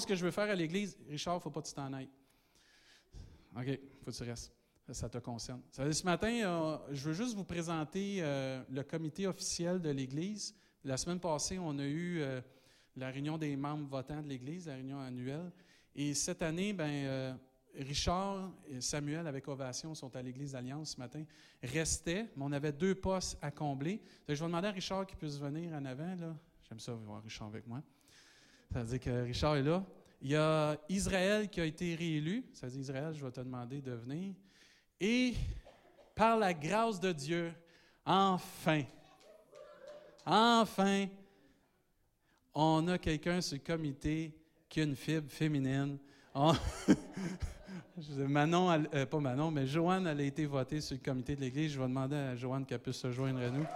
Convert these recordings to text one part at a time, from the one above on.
ce que je veux faire à l'Église, Richard, faut pas que tu t'en ailles. OK, faut que tu restes. Ça te concerne. Ce matin, euh, je veux juste vous présenter euh, le comité officiel de l'Église. La semaine passée, on a eu euh, la réunion des membres votants de l'Église, la réunion annuelle. Et cette année, ben, Richard et Samuel, avec Ovation, sont à l'Église d'Alliance ce matin, restaient, mais on avait deux postes à combler. je vais demander à Richard qu'il puisse venir en avant. J'aime ça voir Richard avec moi. Ça veut dire que Richard est là. Il y a Israël qui a été réélu. Ça veut dire, Israël, je vais te demander de venir. Et par la grâce de Dieu, enfin, enfin, on a quelqu'un sur le comité qui a une fibre féminine. Manon, euh, pas Manon, mais Joanne, elle a été votée sur le comité de l'Église. Je vais demander à Joanne qu'elle puisse se joindre à nous.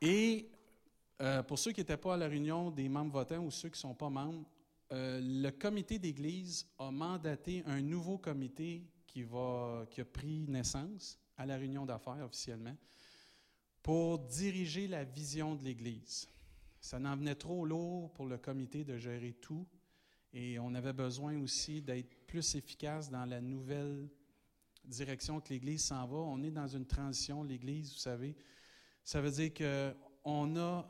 Et euh, pour ceux qui n'étaient pas à la réunion des membres votants ou ceux qui ne sont pas membres, euh, le comité d'Église a mandaté un nouveau comité qui, va, qui a pris naissance à la réunion d'affaires officiellement pour diriger la vision de l'Église. Ça n'en venait trop lourd pour le comité de gérer tout et on avait besoin aussi d'être plus efficace dans la nouvelle direction que l'Église s'en va. On est dans une transition, l'Église, vous savez, ça veut dire qu'on a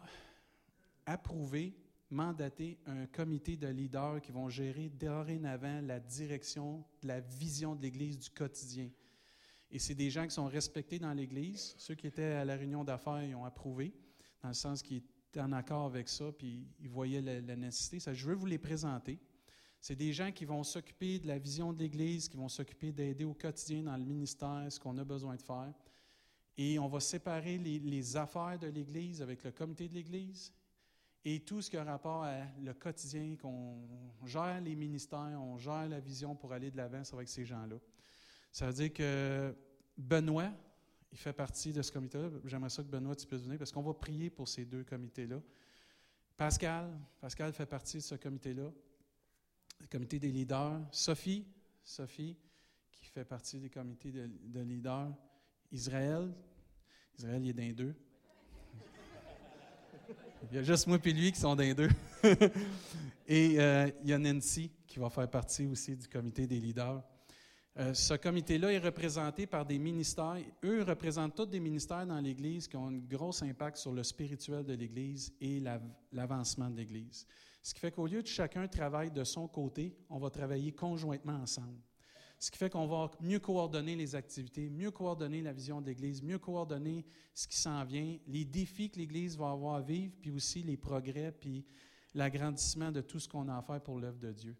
approuvé, mandaté un comité de leaders qui vont gérer dorénavant la direction, la vision de l'Église du quotidien. Et c'est des gens qui sont respectés dans l'Église. Ceux qui étaient à la réunion d'affaires, ils ont approuvé, dans le sens qu'ils étaient en accord avec ça, puis ils voyaient la, nécessité. Ça, je veux vous les présenter. C'est des gens qui vont s'occuper de la vision de l'Église, qui vont s'occuper d'aider au quotidien dans le ministère, ce qu'on a besoin de faire. Et on va séparer les, affaires de l'Église avec le comité de l'Église et tout ce qui a rapport à le quotidien, qu'on gère les ministères, on gère la vision pour aller de l'avant avec ces gens-là. Ça veut dire que Benoît, il fait partie de ce comité-là. J'aimerais ça que Benoît, tu puisses venir parce qu'on va prier pour ces deux comités-là. Pascal, Pascal fait partie de ce comité-là, le comité des leaders. Sophie, Sophie, qui fait partie des comités de leaders. Israël, Israël, il est d'un deux. Il y a juste moi et lui qui sont d'un deux. et euh, il y a Nancy qui va faire partie aussi du comité des leaders. Euh, ce comité-là est représenté par des ministères. Eux représentent tous des ministères dans l'Église qui ont un gros impact sur le spirituel de l'Église et l'avancement de l'Église. Ce qui fait qu'au lieu de chacun travailler de son côté, on va travailler conjointement ensemble. Ce qui fait qu'on va mieux coordonner les activités, mieux coordonner la vision de l'Église, mieux coordonner ce qui s'en vient, les défis que l'Église va avoir à vivre, puis aussi les progrès, puis l'agrandissement de tout ce qu'on a à faire pour l'œuvre de Dieu.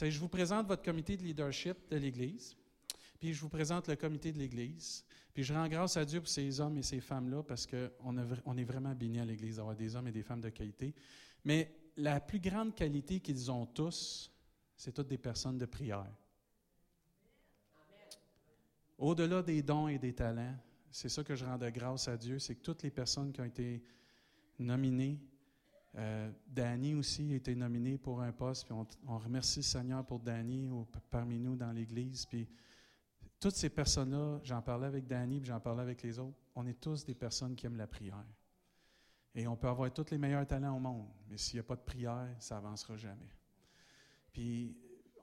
Je vous présente votre comité de leadership de l'Église, puis je vous présente le comité de l'Église, puis je rends grâce à Dieu pour ces hommes et ces femmes-là, parce qu'on on est vraiment bénis à l'Église d'avoir des hommes et des femmes de qualité. Mais la plus grande qualité qu'ils ont tous, c'est toutes des personnes de prière. Au-delà des dons et des talents, c'est ça que je rends de grâce à Dieu, c'est que toutes les personnes qui ont été nominées, euh, aussi a été nominé pour un poste, puis on, remercie le Seigneur pour Danny parmi nous dans l'Église. Puis toutes ces personnes-là, j'en parlais avec Danny, puis j'en parlais avec les autres, on est tous des personnes qui aiment la prière. Et on peut avoir tous les meilleurs talents au monde, mais s'il n'y a pas de prière, ça n'avancera jamais. Puis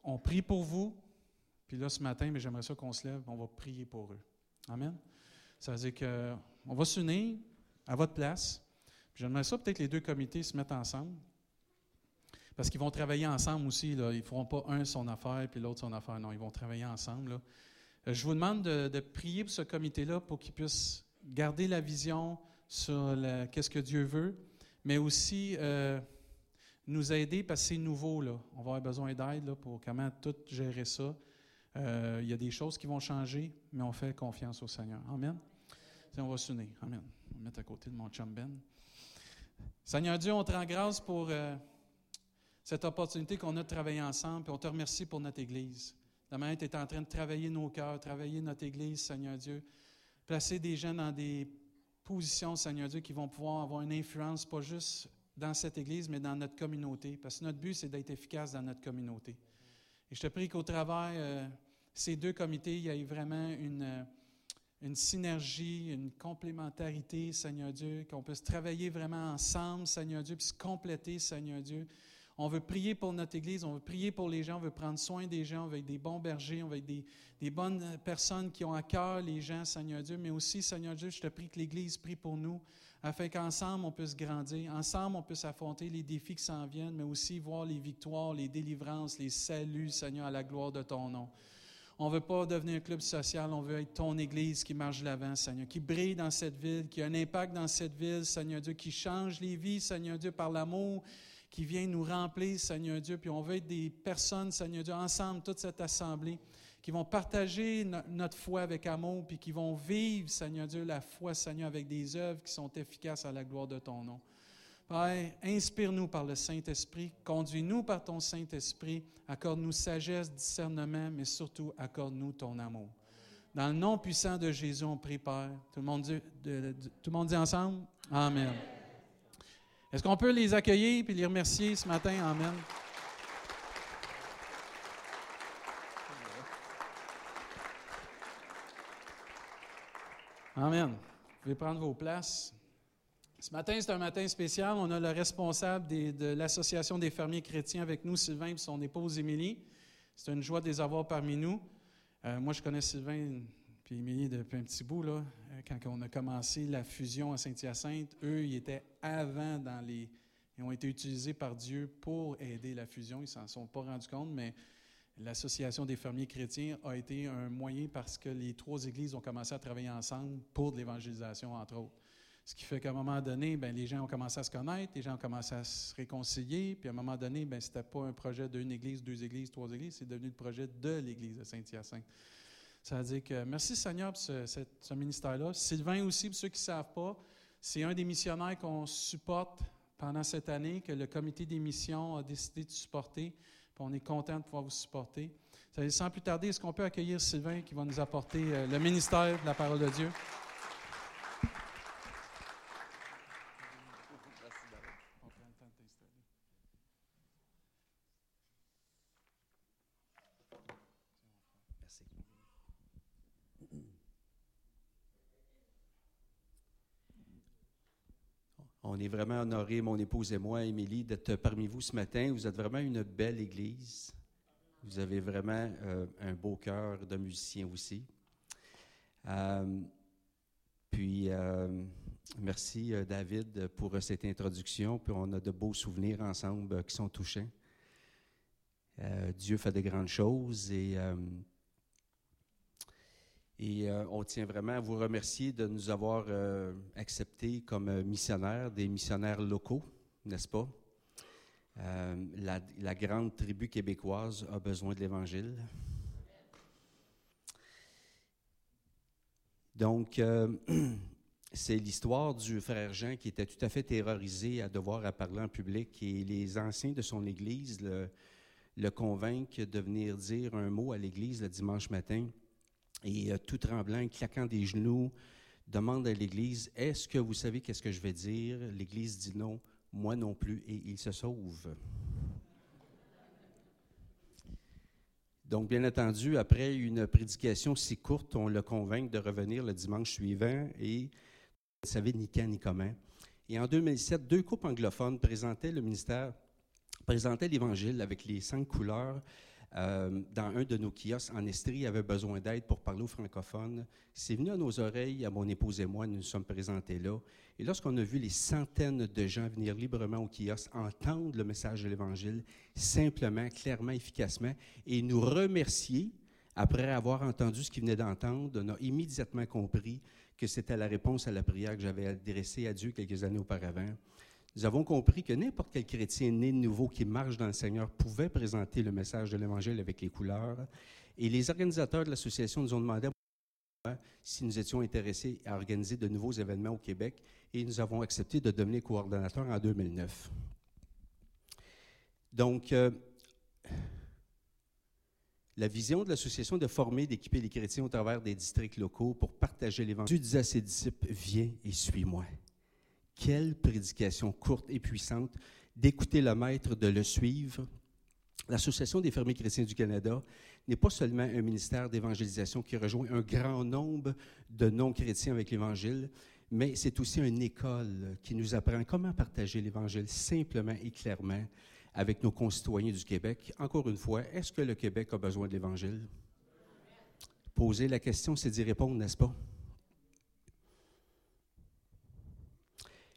on prie pour vous, puis là, ce matin, mais j'aimerais ça qu'on se lève, on va prier pour eux. Amen. Ça veut dire qu'on va s'unir à votre place. J'aimerais ça peut-être les deux comités se mettent ensemble. Parce qu'ils vont travailler ensemble aussi. Ils ne feront pas un son affaire puis l'autre son affaire. Non, ils vont travailler ensemble. Euh, je vous demande de, prier pour ce comité-là pour qu'il puisse garder la vision sur qu'est-ce que Dieu veut, mais aussi euh, nous aider parce que c'est nouveau. On va avoir besoin d'aide pour comment tout gérer ça. Euh, il y a des choses qui vont changer, mais on fait confiance au Seigneur. Amen. on va s'unir. Amen. On va mettre à côté de mon chum Ben. Seigneur Dieu, on te rend grâce pour euh, cette opportunité qu'on a de travailler ensemble, et on te remercie pour notre Église. La tu es en train de travailler nos cœurs, travailler notre Église, Seigneur Dieu. Placer des gens dans des positions, Seigneur Dieu, qui vont pouvoir avoir une influence, pas juste dans cette Église, mais dans notre communauté. Parce que notre but, c'est d'être efficace dans notre communauté. Et je te prie qu'au travers euh, ces deux comités, il y ait vraiment une, une synergie, une complémentarité, Seigneur Dieu, qu'on puisse travailler vraiment ensemble, Seigneur Dieu, puis se compléter, Seigneur Dieu. On veut prier pour notre Église, on veut prier pour les gens, on veut prendre soin des gens, on veut être des bons bergers, on veut être des, des bonnes personnes qui ont à cœur les gens, Seigneur Dieu. Mais aussi, Seigneur Dieu, je te prie que l'Église prie pour nous, afin qu'ensemble on puisse grandir, ensemble on puisse affronter les défis qui s'en viennent, mais aussi voir les victoires, les délivrances, les saluts, Seigneur, à la gloire de ton nom. On ne veut pas devenir un club social, on veut être ton Église qui marche de l'avant, Seigneur, qui brille dans cette ville, qui a un impact dans cette ville, Seigneur Dieu, qui change les vies, Seigneur Dieu, par l'amour qui vient nous remplir, Seigneur Dieu. Puis on veut être des personnes, Seigneur Dieu, ensemble, toute cette assemblée, qui vont partager notre foi avec amour, puis qui vont vivre, Seigneur Dieu, la foi, Seigneur, avec des œuvres qui sont efficaces à la gloire de ton nom. Père, inspire-nous par le Saint-Esprit, conduis-nous par ton Saint-Esprit, accorde-nous sagesse, discernement, mais surtout accorde-nous ton amour. Dans le nom puissant de Jésus, on prie, Père. Tout le monde dit, ensemble? Amen. Est-ce qu'on peut les accueillir et les remercier ce matin? Amen. Amen. Vous pouvez prendre vos places. Ce matin, c'est un matin spécial. On a le responsable de l'Association des fermiers chrétiens avec nous, Sylvain, et son épouse Émilie. C'est une joie de les avoir parmi nous. Euh, moi, je connais Sylvain et Émilie depuis un petit bout. Là, euh, quand on a commencé la fusion à Saint-Hyacinthe, eux, ils étaient avant dans les. Ils ont été utilisés par Dieu pour aider la fusion. Ils ne s'en sont pas rendus compte, mais l'Association des fermiers chrétiens a été un moyen parce que les trois églises ont commencé à travailler ensemble pour de l'évangélisation, entre autres. Ce qui fait qu'à un moment donné, bien, les gens ont commencé à se connaître, les gens ont commencé à se réconcilier, puis à un moment donné, bien, ce n'était pas un projet d'une église, deux églises, trois églises, c'est devenu le projet de l'église de Saint-Hyacinthe. Ça veut dire que merci Seigneur pour ce, ministère-là. Sylvain aussi, pour ceux qui ne savent pas, c'est un des missionnaires qu'on supporte pendant cette année, que le comité des missions a décidé de supporter. Puis on est content de pouvoir vous supporter. Sans plus tarder, est-ce qu'on peut accueillir Sylvain qui va nous apporter euh, le ministère de la parole de Dieu? On est vraiment honorés, mon épouse et moi, Émilie, d'être parmi vous ce matin. Vous êtes vraiment une belle église. Vous avez vraiment euh, un beau cœur de musicien aussi. Euh, puis, euh, merci David pour cette introduction. Puis, on a de beaux souvenirs ensemble qui sont touchants. Dieu fait de grandes choses et et euh, on tient vraiment à vous remercier de nous avoir euh, acceptés comme euh, missionnaires, des missionnaires locaux, n'est-ce pas? La, grande tribu québécoise a besoin de l'Évangile. Donc, c'est l'histoire du frère Jean qui était tout à fait terrorisé à devoir parler en public et les anciens de son Église le, le convainquent de venir dire un mot à l'Église le dimanche matin et euh, tout tremblant, claquant des genoux, demande à l'Église, est-ce que vous savez qu'est-ce que je vais dire? L'Église dit non, moi non plus, et il se sauve. Donc, bien entendu, après une prédication si courte, on le convainc de revenir le dimanche suivant et ne savait ni quand ni comment. Et en 2007, deux couples anglophones présentaient le ministère, présentaient l'Évangile avec les cinq couleurs euh, dans un de nos kiosques en Estrie, avait besoin d'aide pour parler aux francophones. C'est venu à nos oreilles, à mon épouse et moi, nous nous sommes présentés là. Et lorsqu'on a vu les centaines de gens venir librement au kiosque, entendre le message de l'Évangile, simplement, clairement, efficacement, et nous remercier, après avoir entendu ce qu'ils venaient d'entendre, on a immédiatement compris que c'était la réponse à la prière que j'avais adressée à Dieu quelques années auparavant. Nous avons compris que n'importe quel chrétien né de nouveau qui marche dans le Seigneur pouvait présenter le message de l'Évangile avec les couleurs. Et les organisateurs de l'association nous ont demandé si nous étions intéressés à organiser de nouveaux événements au Québec et nous avons accepté de devenir coordonnateurs en 2009. Donc, euh, la vision de l'association de former, d'équiper les chrétiens au travers des districts locaux pour partager l'Évangile. Dieu disait à ses disciples, viens et suis-moi. Quelle prédication courte et puissante d'écouter le maître, de le suivre. L'Association des fermiers chrétiens du Canada n'est pas seulement un ministère d'évangélisation qui rejoint un grand nombre de non-chrétiens avec l'Évangile, mais c'est aussi une école qui nous apprend comment partager l'Évangile simplement et clairement avec nos concitoyens du Québec. Encore une fois, est-ce que le Québec a besoin de l'Évangile? Poser la question, c'est d'y répondre, n'est-ce pas?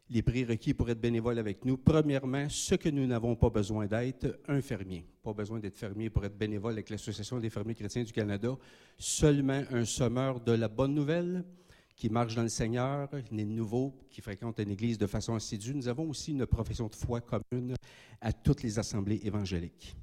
Les prérequis pour être bénévole avec nous. Premièrement, ce que nous n'avons pas besoin d'être, un fermier. Pas besoin d'être fermier pour être bénévole avec l'Association des fermiers chrétiens du Canada. Seulement un sommeur de la bonne nouvelle qui marche dans le Seigneur, né de nouveau, qui fréquente une église de façon assidue. Nous avons aussi une profession de foi commune à toutes les assemblées évangéliques.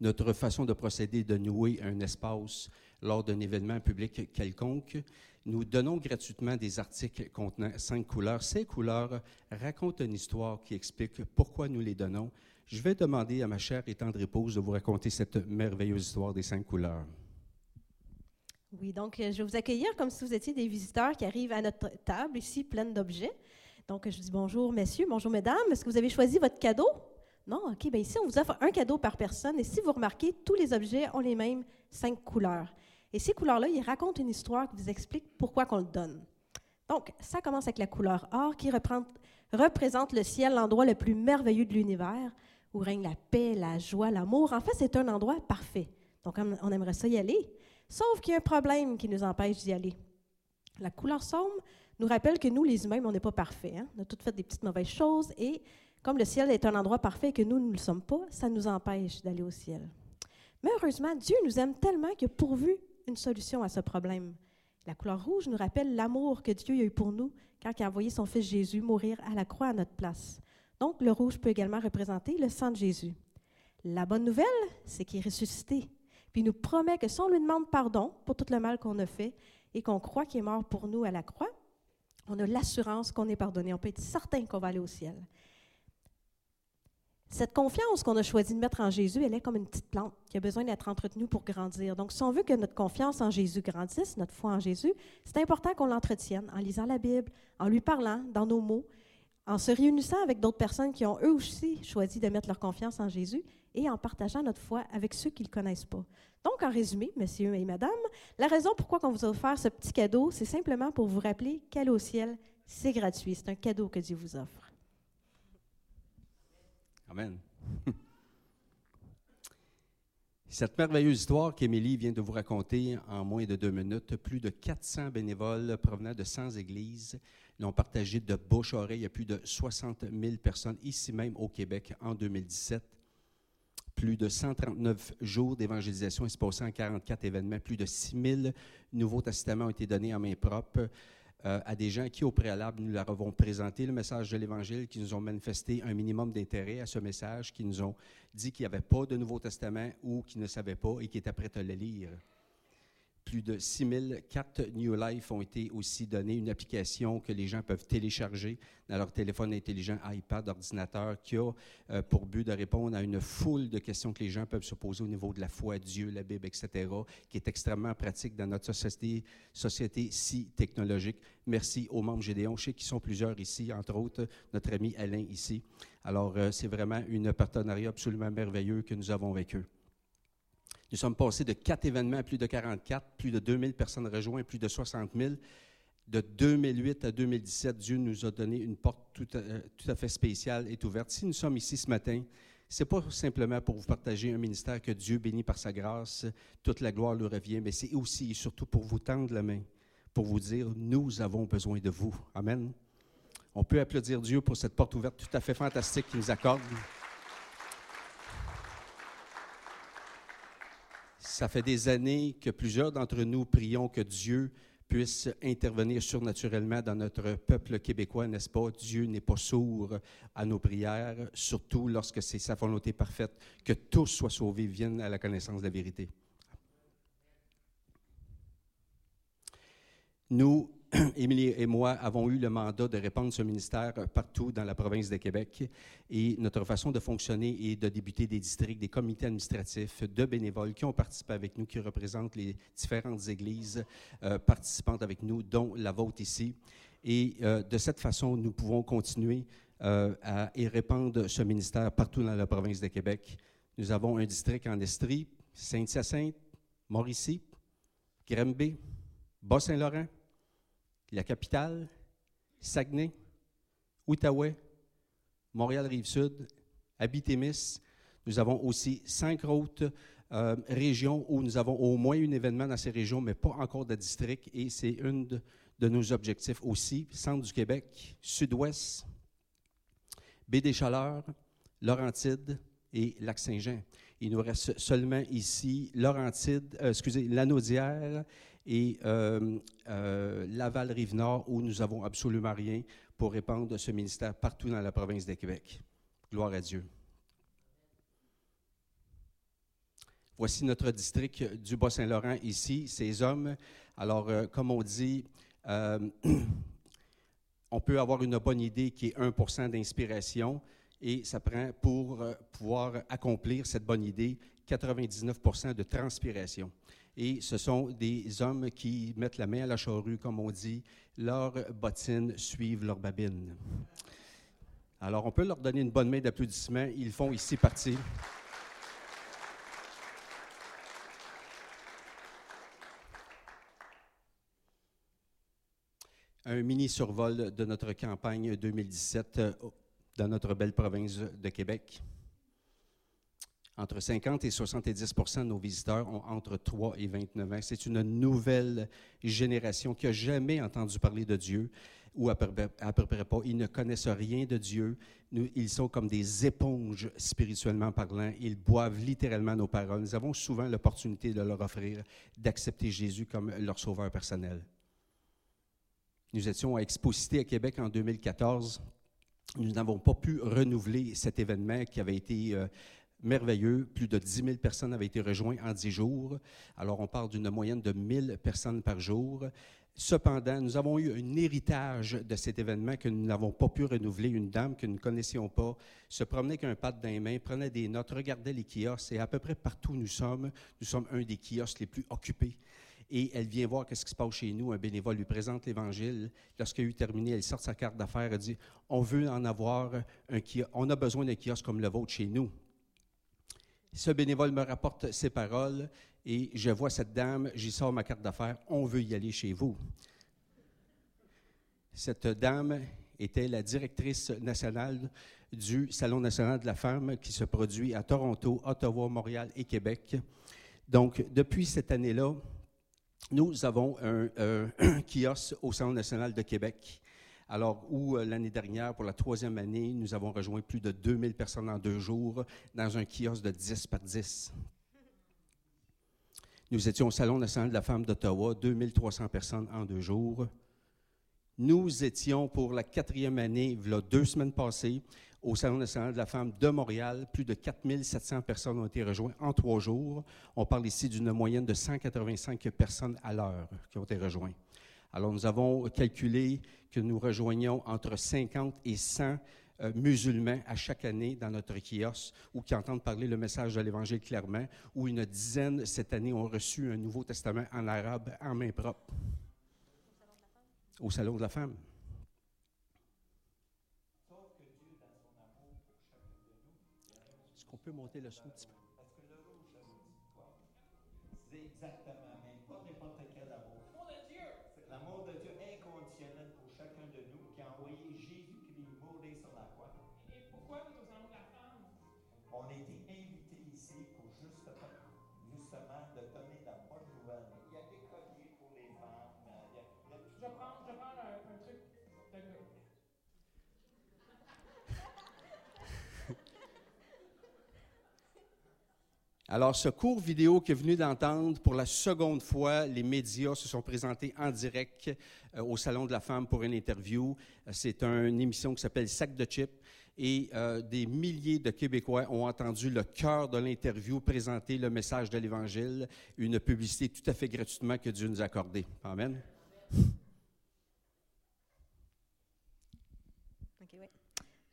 Notre façon de procéder de nouer un espace lors d'un événement public quelconque nous donnons gratuitement des articles contenant cinq couleurs. Ces couleurs racontent une histoire qui explique pourquoi nous les donnons. Je vais demander à ma chère et tendre épouse de vous raconter cette merveilleuse histoire des cinq couleurs. Oui, donc euh, je vais vous accueillir comme si vous étiez des visiteurs qui arrivent à notre table ici pleine d'objets. Donc je dis bonjour messieurs, bonjour mesdames. Est-ce que vous avez choisi votre cadeau? Non? OK, bien ici on vous offre un cadeau par personne et si vous remarquez, tous les objets ont les mêmes cinq couleurs. Et ces couleurs-là, ils racontent une histoire qui vous explique pourquoi qu'on le donne. Donc, ça commence avec la couleur or qui représente le ciel, l'endroit le plus merveilleux de l'univers, où règne la paix, la joie, l'amour. En fait, c'est un endroit parfait. Donc, on aimerait ça y aller. Sauf qu'il y a un problème qui nous empêche d'y aller. La couleur sombre nous rappelle que nous, les humains, on n'est pas parfaits. Hein. On a toutes fait des petites mauvaises choses et comme le ciel est un endroit parfait et que nous, nous ne le sommes pas, ça nous empêche d'aller au ciel. Mais heureusement, Dieu nous aime tellement qu'il a pourvu une solution à ce problème. La couleur rouge nous rappelle l'amour que Dieu a eu pour nous quand il a envoyé son Fils Jésus mourir à la croix à notre place. Donc, le rouge peut également représenter le sang de Jésus. La bonne nouvelle, c'est qu'il est ressuscité. Puis il nous promet que si on lui demande pardon pour tout le mal qu'on a fait et qu'on croit qu'il est mort pour nous à la croix, on a l'assurance qu'on est pardonné. On peut être certain qu'on va aller au ciel. Cette confiance qu'on a choisi de mettre en Jésus, elle est comme une petite plante qui a besoin d'être entretenue pour grandir. Donc, si on veut que notre confiance en Jésus grandisse, notre foi en Jésus, c'est important qu'on l'entretienne en lisant la Bible, en lui parlant dans nos mots, en se réunissant avec d'autres personnes qui ont eux aussi choisi de mettre leur confiance en Jésus et en partageant notre foi avec ceux qui ne le connaissent pas. Donc, en résumé, messieurs et madame, la raison pourquoi on vous a offert ce petit cadeau, c'est simplement pour vous rappeler qu'aller au ciel, c'est gratuit. C'est un cadeau que Dieu vous offre. Amen. Cette merveilleuse histoire qu'Émilie vient de vous raconter en moins de deux minutes, plus de 400 bénévoles provenant de 100 églises l'ont partagé de bouche à oreille à plus de 60 000 personnes ici même au Québec en 2017. Plus de 139 jours d'évangélisation passé en 44 événements. Plus de 6 000 nouveaux testaments ont été donnés en main propre. Euh, à des gens qui, au préalable, nous leur avons présenté le message de l'Évangile, qui nous ont manifesté un minimum d'intérêt à ce message, qui nous ont dit qu'il n'y avait pas de Nouveau Testament ou qui ne savaient pas et qui étaient prêts à le lire. Plus de 6004 New Life ont été aussi donnés, une application que les gens peuvent télécharger dans leur téléphone intelligent, iPad, ordinateur, qui a euh, pour but de répondre à une foule de questions que les gens peuvent se poser au niveau de la foi, Dieu, la Bible, etc., qui est extrêmement pratique dans notre société, société si technologique. Merci aux membres Gédéon. Je sais sont plusieurs ici, entre autres notre ami Alain ici. Alors, euh, c'est vraiment un partenariat absolument merveilleux que nous avons avec eux. Nous sommes passés de quatre événements à plus de 44, plus de 2000 personnes rejointes, plus de 60 000. De 2008 à 2017, Dieu nous a donné une porte tout à, euh, tout à fait spéciale et ouverte. Si nous sommes ici ce matin, ce n'est pas simplement pour vous partager un ministère que Dieu bénit par sa grâce, toute la gloire lui revient, mais c'est aussi et surtout pour vous tendre la main, pour vous dire, nous avons besoin de vous. Amen. On peut applaudir Dieu pour cette porte ouverte tout à fait fantastique qu'il nous accorde. Ça fait des années que plusieurs d'entre nous prions que Dieu puisse intervenir surnaturellement dans notre peuple québécois, n'est-ce pas? Dieu n'est pas sourd à nos prières, surtout lorsque c'est sa volonté parfaite que tous soient sauvés, viennent à la connaissance de la vérité. Nous Émilie et moi avons eu le mandat de répandre ce ministère partout dans la province de Québec et notre façon de fonctionner est de débuter des districts, des comités administratifs de bénévoles qui ont participé avec nous, qui représentent les différentes églises euh, participantes avec nous, dont la vôtre ici. Et euh, de cette façon, nous pouvons continuer euh, à répandre ce ministère partout dans la province de Québec. Nous avons un district en Estrie, Sainte-Hyacinthe, Mauricie, Granby, Bas-Saint-Laurent, la capitale, Saguenay, Outaouais, Montréal-Rive-Sud, Abitimis. Nous avons aussi cinq autres euh, régions où nous avons au moins un événement dans ces régions, mais pas encore de district, et c'est une de, nos objectifs aussi. Centre du Québec, Sud-Ouest, Baie des Chaleurs, Laurentides et Lac-Saint-Jean. Il nous reste seulement ici Laurentide, euh, excusez, Lanaudière et euh, euh, Laval-Rive-Nord, où nous n'avons absolument rien pour répandre ce ministère partout dans la province de Québec. Gloire à Dieu. Voici notre district du Bas-Saint-Laurent ici, ces hommes. Alors, euh, comme on dit, euh, on peut avoir une bonne idée qui est 1% d'inspiration et ça prend pour euh, pouvoir accomplir cette bonne idée 99% de transpiration. Et ce sont des hommes qui mettent la main à la charrue, comme on dit, leurs bottines suivent leurs babines. Alors, on peut leur donner une bonne main d'applaudissement. Ils font ici partie. un mini survol de notre campagne 2017 euh, dans notre belle province de Québec. Entre 50 et 70 de nos visiteurs ont entre 3 et 29 ans. C'est une nouvelle génération qui n'a jamais entendu parler de Dieu, ou à peu, près pas. Ils ne connaissent rien de Dieu. ils sont comme des éponges spirituellement parlant. Ils boivent littéralement nos paroles. Nous avons souvent l'opportunité de leur offrir d'accepter Jésus comme leur sauveur personnel. Nous étions à Exposité à Québec en 2014. Nous n'avons pas pu renouveler cet événement qui avait été euh, merveilleux. Plus de 10 000 personnes avaient été rejointes en 10 jours. Alors, on parle d'une moyenne de 1 000 personnes par jour. Cependant, nous avons eu un héritage de cet événement que nous n'avons pas pu renouveler. Une dame que nous ne connaissions pas se promenait avec un pad dans les mains, prenait des notes, regardait les kiosques et à peu près partout où nous sommes, nous sommes un des kiosques les plus occupés et elle vient voir qu'est-ce qui se passe chez nous. Un bénévole lui présente l'Évangile. Lorsqu'elle a eu terminé, elle sort sa carte d'affaires et dit On veut en avoir un kiosque, on a besoin d'un kiosque comme le vôtre chez nous. Ce bénévole me rapporte ces paroles et je vois cette dame, j'y sors ma carte d'affaires, on veut y aller chez vous. Cette dame était la directrice nationale du Salon national de la femme qui se produit à Toronto, Ottawa, Montréal et Québec. Donc, depuis cette année-là, nous avons un, kiosque au Centre national de Québec. Alors, où euh, l'année dernière, pour la troisième année, nous avons rejoint plus de 2000 personnes en deux jours dans un kiosque de 10 par 10. Nous étions au Salon national de la femme d'Ottawa, 2300 personnes en deux jours. Nous étions pour la quatrième année, a deux semaines passées, au Salon national de la femme de Montréal. Plus de 4700 personnes ont été rejointes en trois jours. On parle ici d'une moyenne de 185 personnes à l'heure qui ont été rejointes. Alors, nous avons calculé que nous rejoignons entre 50 et 100 euh, musulmans à chaque année dans notre kiosque ou qui entendent parler le message de l'Évangile clairement, ou une dizaine cette année ont reçu un Nouveau Testament en arabe en main propre. Au Salon de la femme. peut monter le son un petit peu? Parce que le rouge? C'est exactement, Alors, ce court vidéo que vous venez d'entendre, pour la seconde fois, les médias se sont présentés en direct euh, au Salon de la Femme pour une interview. Euh, c'est une émission qui s'appelle Sac de chips et euh, des milliers de Québécois ont entendu le cœur de l'interview présenter le message de l'Évangile, une publicité tout à fait gratuitement que Dieu nous a accordée. Amen.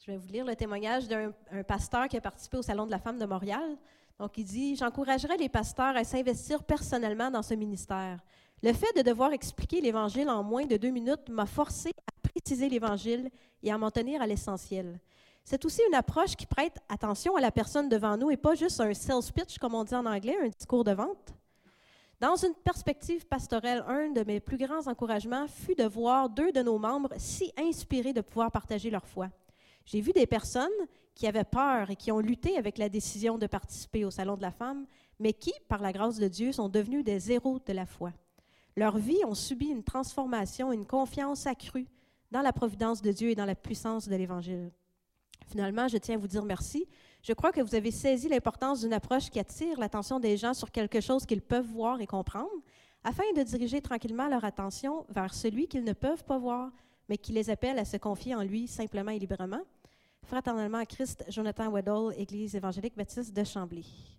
Je vais vous lire le témoignage d'un pasteur qui a participé au Salon de la Femme de Montréal. Donc, il dit, j'encouragerais les pasteurs à s'investir personnellement dans ce ministère. Le fait de devoir expliquer l'Évangile en moins de deux minutes m'a forcé à préciser l'Évangile et à m'en tenir à l'essentiel. C'est aussi une approche qui prête attention à la personne devant nous et pas juste un sales pitch, comme on dit en anglais, un discours de vente. Dans une perspective pastorelle, un de mes plus grands encouragements fut de voir deux de nos membres si inspirés de pouvoir partager leur foi. J'ai vu des personnes qui avaient peur et qui ont lutté avec la décision de participer au Salon de la femme, mais qui, par la grâce de Dieu, sont devenus des héros de la foi. Leurs vies ont subi une transformation, une confiance accrue dans la providence de Dieu et dans la puissance de l'Évangile. Finalement, je tiens à vous dire merci. Je crois que vous avez saisi l'importance d'une approche qui attire l'attention des gens sur quelque chose qu'ils peuvent voir et comprendre, afin de diriger tranquillement leur attention vers celui qu'ils ne peuvent pas voir, mais qui les appelle à se confier en lui simplement et librement. Fraternellement à Christ, Jonathan Weddle, Église évangélique baptiste de Chambly.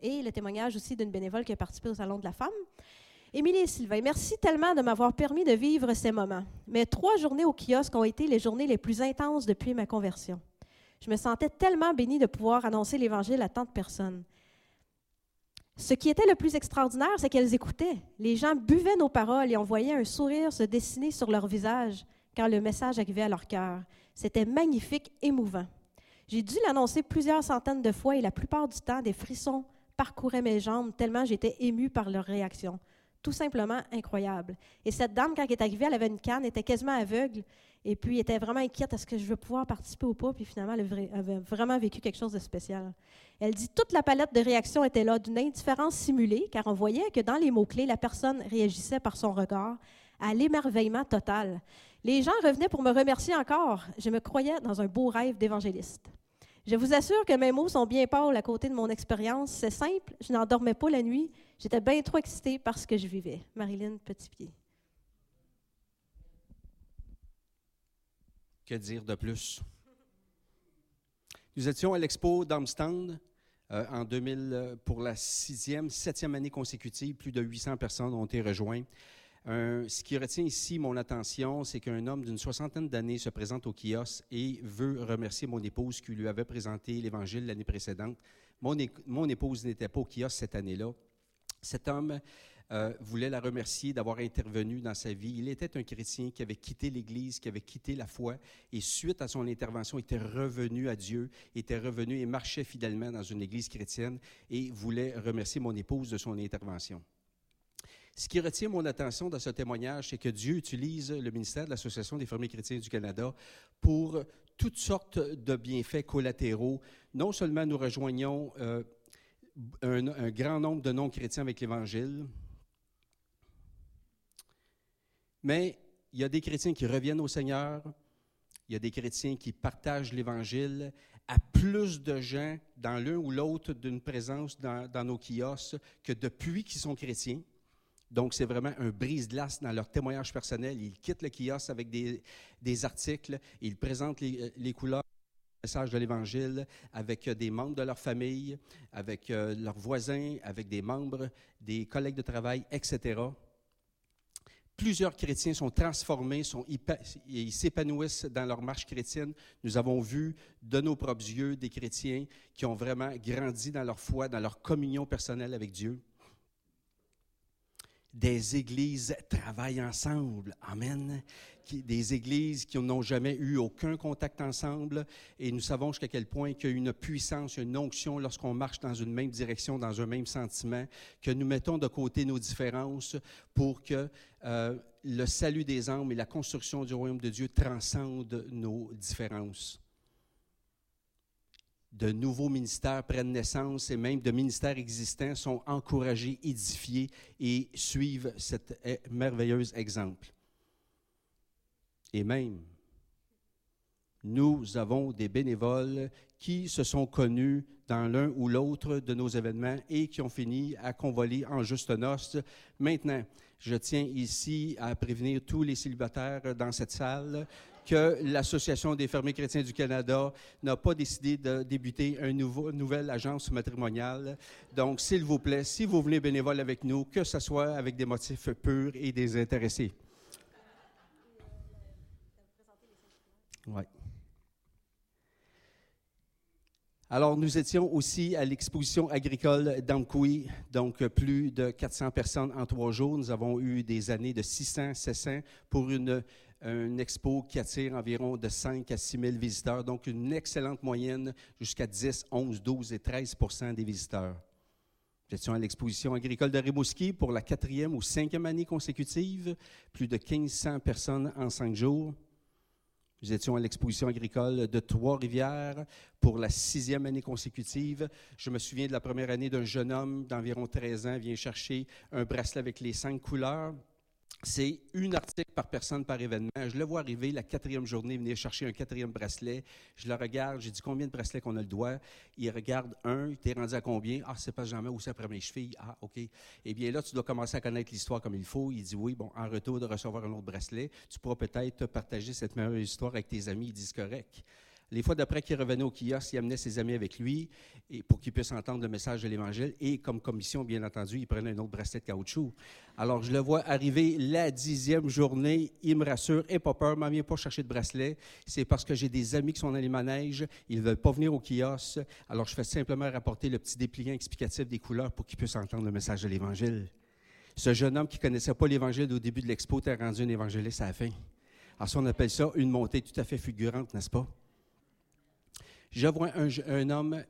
Et le témoignage aussi d'une bénévole qui a participé au Salon de la femme. Émilie et Sylvain, merci tellement de m'avoir permis de vivre ces moments. Mes trois journées au kiosque ont été les journées les plus intenses depuis ma conversion. Je me sentais tellement bénie de pouvoir annoncer l'Évangile à tant de personnes. Ce qui était le plus extraordinaire, c'est qu'elles écoutaient. Les gens buvaient nos paroles et on voyait un sourire se dessiner sur leur visage quand le message arrivait à leur cœur. C'était magnifique, émouvant. J'ai dû l'annoncer plusieurs centaines de fois et la plupart du temps, des frissons parcouraient mes jambes tellement j'étais émue par leur réaction tout simplement incroyable. Et cette dame, quand elle est arrivée, elle avait une canne, était quasiment aveugle, et puis était vraiment inquiète, est-ce que je veux pouvoir participer ou pas? Puis finalement, elle avait vraiment vécu quelque chose de spécial. Elle dit, toute la palette de réactions était là, d'une indifférence simulée, car on voyait que dans les mots-clés, la personne réagissait par son regard à l'émerveillement total. Les gens revenaient pour me remercier encore. Je me croyais dans un beau rêve d'évangéliste. Je vous assure que mes mots sont bien pâles à côté de mon expérience. C'est simple, je n'en dormais pas la nuit. J'étais bien trop excitée par ce que je vivais. Marilyn Petitpied. Que dire de plus? Nous étions à l'expo d'Armstrong euh, en 2000 euh, pour la sixième, septième année consécutive. Plus de 800 personnes ont été rejointes ce qui retient ici mon attention, c'est qu'un homme d'une soixantaine d'années se présente au kiosque et veut remercier mon épouse qui lui avait présenté l'Évangile l'année précédente. Mon, épouse n'était pas au kiosque cette année-là. Cet homme euh, voulait la remercier d'avoir intervenu dans sa vie. Il était un chrétien qui avait quitté l'Église, qui avait quitté la foi, et suite à son intervention, était revenu à Dieu, était revenu et marchait fidèlement dans une Église chrétienne et voulait remercier mon épouse de son intervention. Ce qui retient mon attention dans ce témoignage, c'est que Dieu utilise le ministère de l'Association des fermiers chrétiens du Canada pour toutes sortes de bienfaits collatéraux. Non seulement nous rejoignons euh, un, grand nombre de non-chrétiens avec l'Évangile, mais il y a des chrétiens qui reviennent au Seigneur, il y a des chrétiens qui partagent l'Évangile à plus de gens dans l'un ou l'autre d'une présence dans, dans, nos kiosques que depuis qu'ils sont chrétiens. Donc, c'est vraiment un brise-glace dans leur témoignage personnel. Ils quittent le kiosque avec des, articles, ils présentent les, les couleurs message de l'Évangile avec des membres de leur famille, avec euh, leurs voisins, avec des membres, des collègues de travail, etc. Plusieurs chrétiens sont transformés, ils s'épanouissent dans leur marche chrétienne. Nous avons vu de nos propres yeux des chrétiens qui ont vraiment grandi dans leur foi, dans leur communion personnelle avec Dieu des églises travaillent ensemble. Amen. Des églises qui n'ont jamais eu aucun contact ensemble. Et nous savons jusqu'à quel point qu'il y a une puissance, une onction lorsqu'on marche dans une même direction, dans un même sentiment, que nous mettons de côté nos différences pour que euh, le salut des âmes et la construction du royaume de Dieu transcendent nos différences de nouveaux ministères prennent naissance et même de ministères existants sont encouragés, édifiés et suivent cet merveilleux exemple. Et même, nous avons des bénévoles qui se sont connus dans l'un ou l'autre de nos événements et qui ont fini à convoler en juste noces. Maintenant, je tiens ici à prévenir tous les célibataires dans cette salle que l'Association des fermiers chrétiens du Canada n'a pas décidé de débuter une nouvelle agence matrimoniale. Donc, s'il vous plaît, si vous venez bénévole avec nous, que ce soit avec des motifs purs et désintéressés. Oui. Alors, nous étions aussi à l'exposition agricole d'Amkoui, donc plus de 400 personnes en trois jours. Nous avons eu des années de 600, 700 pour une une expo qui attire environ de 5 à 6 000 visiteurs, donc une excellente moyenne jusqu'à 10, 11, 12 et 13% des visiteurs. Nous étions à l'exposition agricole de Rimouski pour la quatrième ou cinquième année consécutive, plus de 1500 personnes en cinq jours. Nous étions à l'exposition agricole de Trois-Rivières pour la sixième année consécutive. Je me souviens de la première année d'un jeune homme d'environ 13 ans vient chercher un bracelet avec les cinq couleurs. C'est une article par personne par événement. Je le vois arriver la quatrième journée, venir chercher un quatrième bracelet. Je le regarde, j'ai dit combien de bracelets qu'on a le doigt? Il regarde un, tu es rendu à combien? Ah, c'est pas jamais où c'est après mes chevilles. Ah, OK. Eh bien là, tu dois commencer à connaître l'histoire comme il faut. Il dit oui, bon, en retour de recevoir un autre bracelet, tu pourras peut-être partager cette meilleure histoire avec tes amis. Ils disent correct. Les fois d'après qu'il revenait au kiosque, il amenait ses amis avec lui et pour qu'ils puissent entendre le message de l'Évangile. Et comme commission, bien entendu, il prenait un autre bracelet de caoutchouc. Alors, je le vois arriver la dixième journée. Il me rassure, et pas peur, m'en vient pas chercher de bracelet. C'est parce que j'ai des amis qui sont dans les manèges. Ils ne veulent pas venir au kiosque. Alors, je fais simplement rapporter le petit dépliant explicatif des couleurs pour qu'ils puissent entendre le message de l'Évangile. Ce jeune homme qui connaissait pas l'Évangile au début de l'expo t'a rendu un évangéliste à la fin. Alors, ça, on appelle ça une montée tout à fait fulgurante, n'est-ce pas? Je vois un, homme,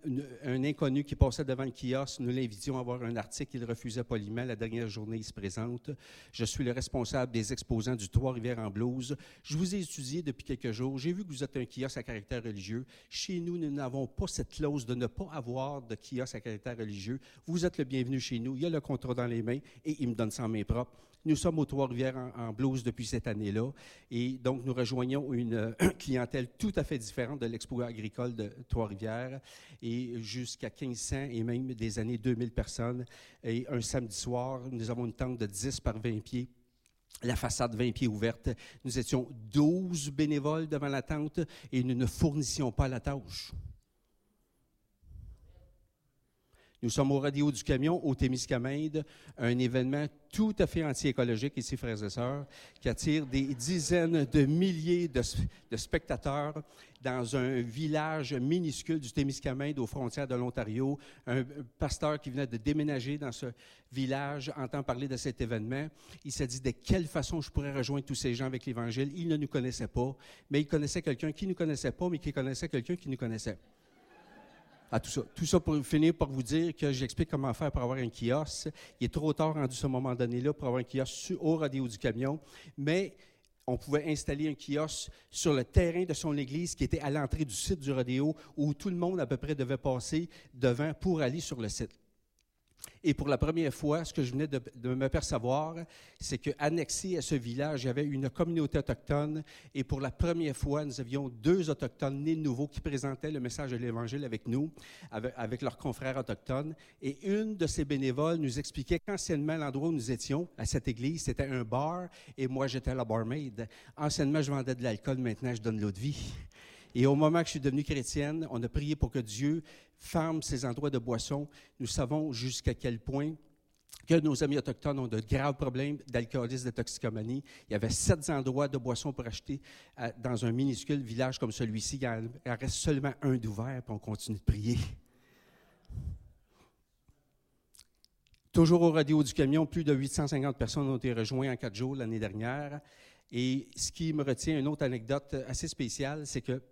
un inconnu qui passait devant le kiosque. Nous l'invitions à avoir un article. Il refusait poliment. La dernière journée, il se présente. Je suis le responsable des exposants du Trois-Rivières en blouse. Je vous ai étudié depuis quelques jours. J'ai vu que vous êtes un kiosque à caractère religieux. Chez nous, nous n'avons pas cette clause de ne pas avoir de kiosque à caractère religieux. Vous êtes le bienvenu chez nous. Il y a le contrat dans les mains et il me donne en main propre. Nous sommes au Trois-Rivières en, blouse depuis cette année-là. Et donc, nous rejoignons une clientèle tout à fait différente de l'expo agricole de Trois-Rivières et jusqu'à 1500 et même des années 2000 personnes. Et un samedi soir, nous avons une tente de 10 par 20 pieds la façade 20 pieds ouverte. Nous étions 12 bénévoles devant la tente et nous ne fournissions pas la tâche. Nous sommes au radio du camion au Témiscamingue, un événement tout à fait anti-écologique ici, frères et sœurs, qui attire des dizaines de milliers de, spectateurs dans un village minuscule du Témiscamingue aux frontières de l'Ontario. Un pasteur qui venait de déménager dans ce village entend parler de cet événement. Il s'est dit de quelle façon je pourrais rejoindre tous ces gens avec l'Évangile. Il ne nous connaissait pas, mais il connaissait quelqu'un qui ne nous connaissait pas, mais qui connaissait quelqu'un qui nous connaissait tout ça. Tout ça pour finir par vous dire que j'explique comment faire pour avoir un kiosque. Il est trop tard rendu ce moment donné-là pour avoir un kiosque au radio du camion, mais on pouvait installer un kiosque sur le terrain de son église qui était à l'entrée du site du rodéo où tout le monde à peu près devait passer devant pour aller sur le site. Et pour la première fois, ce que je venais de, me percevoir, c'est qu'annexé à ce village, il y avait une communauté autochtone. Et pour la première fois, nous avions deux autochtones nés de nouveau qui présentaient le message de l'Évangile avec nous, avec, leurs confrères autochtones. Et une de ces bénévoles nous expliquait qu'anciennement, l'endroit où nous étions, à cette église, c'était un bar. Et moi, j'étais la barmaid. Anciennement, je vendais de l'alcool. Maintenant, je donne l'eau de vie. Et au moment que je suis devenue chrétienne, on a prié pour que Dieu ferme ces endroits de boisson. Nous savons jusqu'à quel point que nos amis autochtones ont de graves problèmes d'alcoolisme, de toxicomanie. Il y avait sept endroits de boisson pour acheter euh, dans un minuscule village comme celui-ci. Il en reste seulement un d'ouvert, puis on continue de prier. Toujours au radio du camion, plus de 850 personnes ont été rejointes en quatre jours l'année dernière. Et ce qui me retient, une autre anecdote assez spéciale, c'est que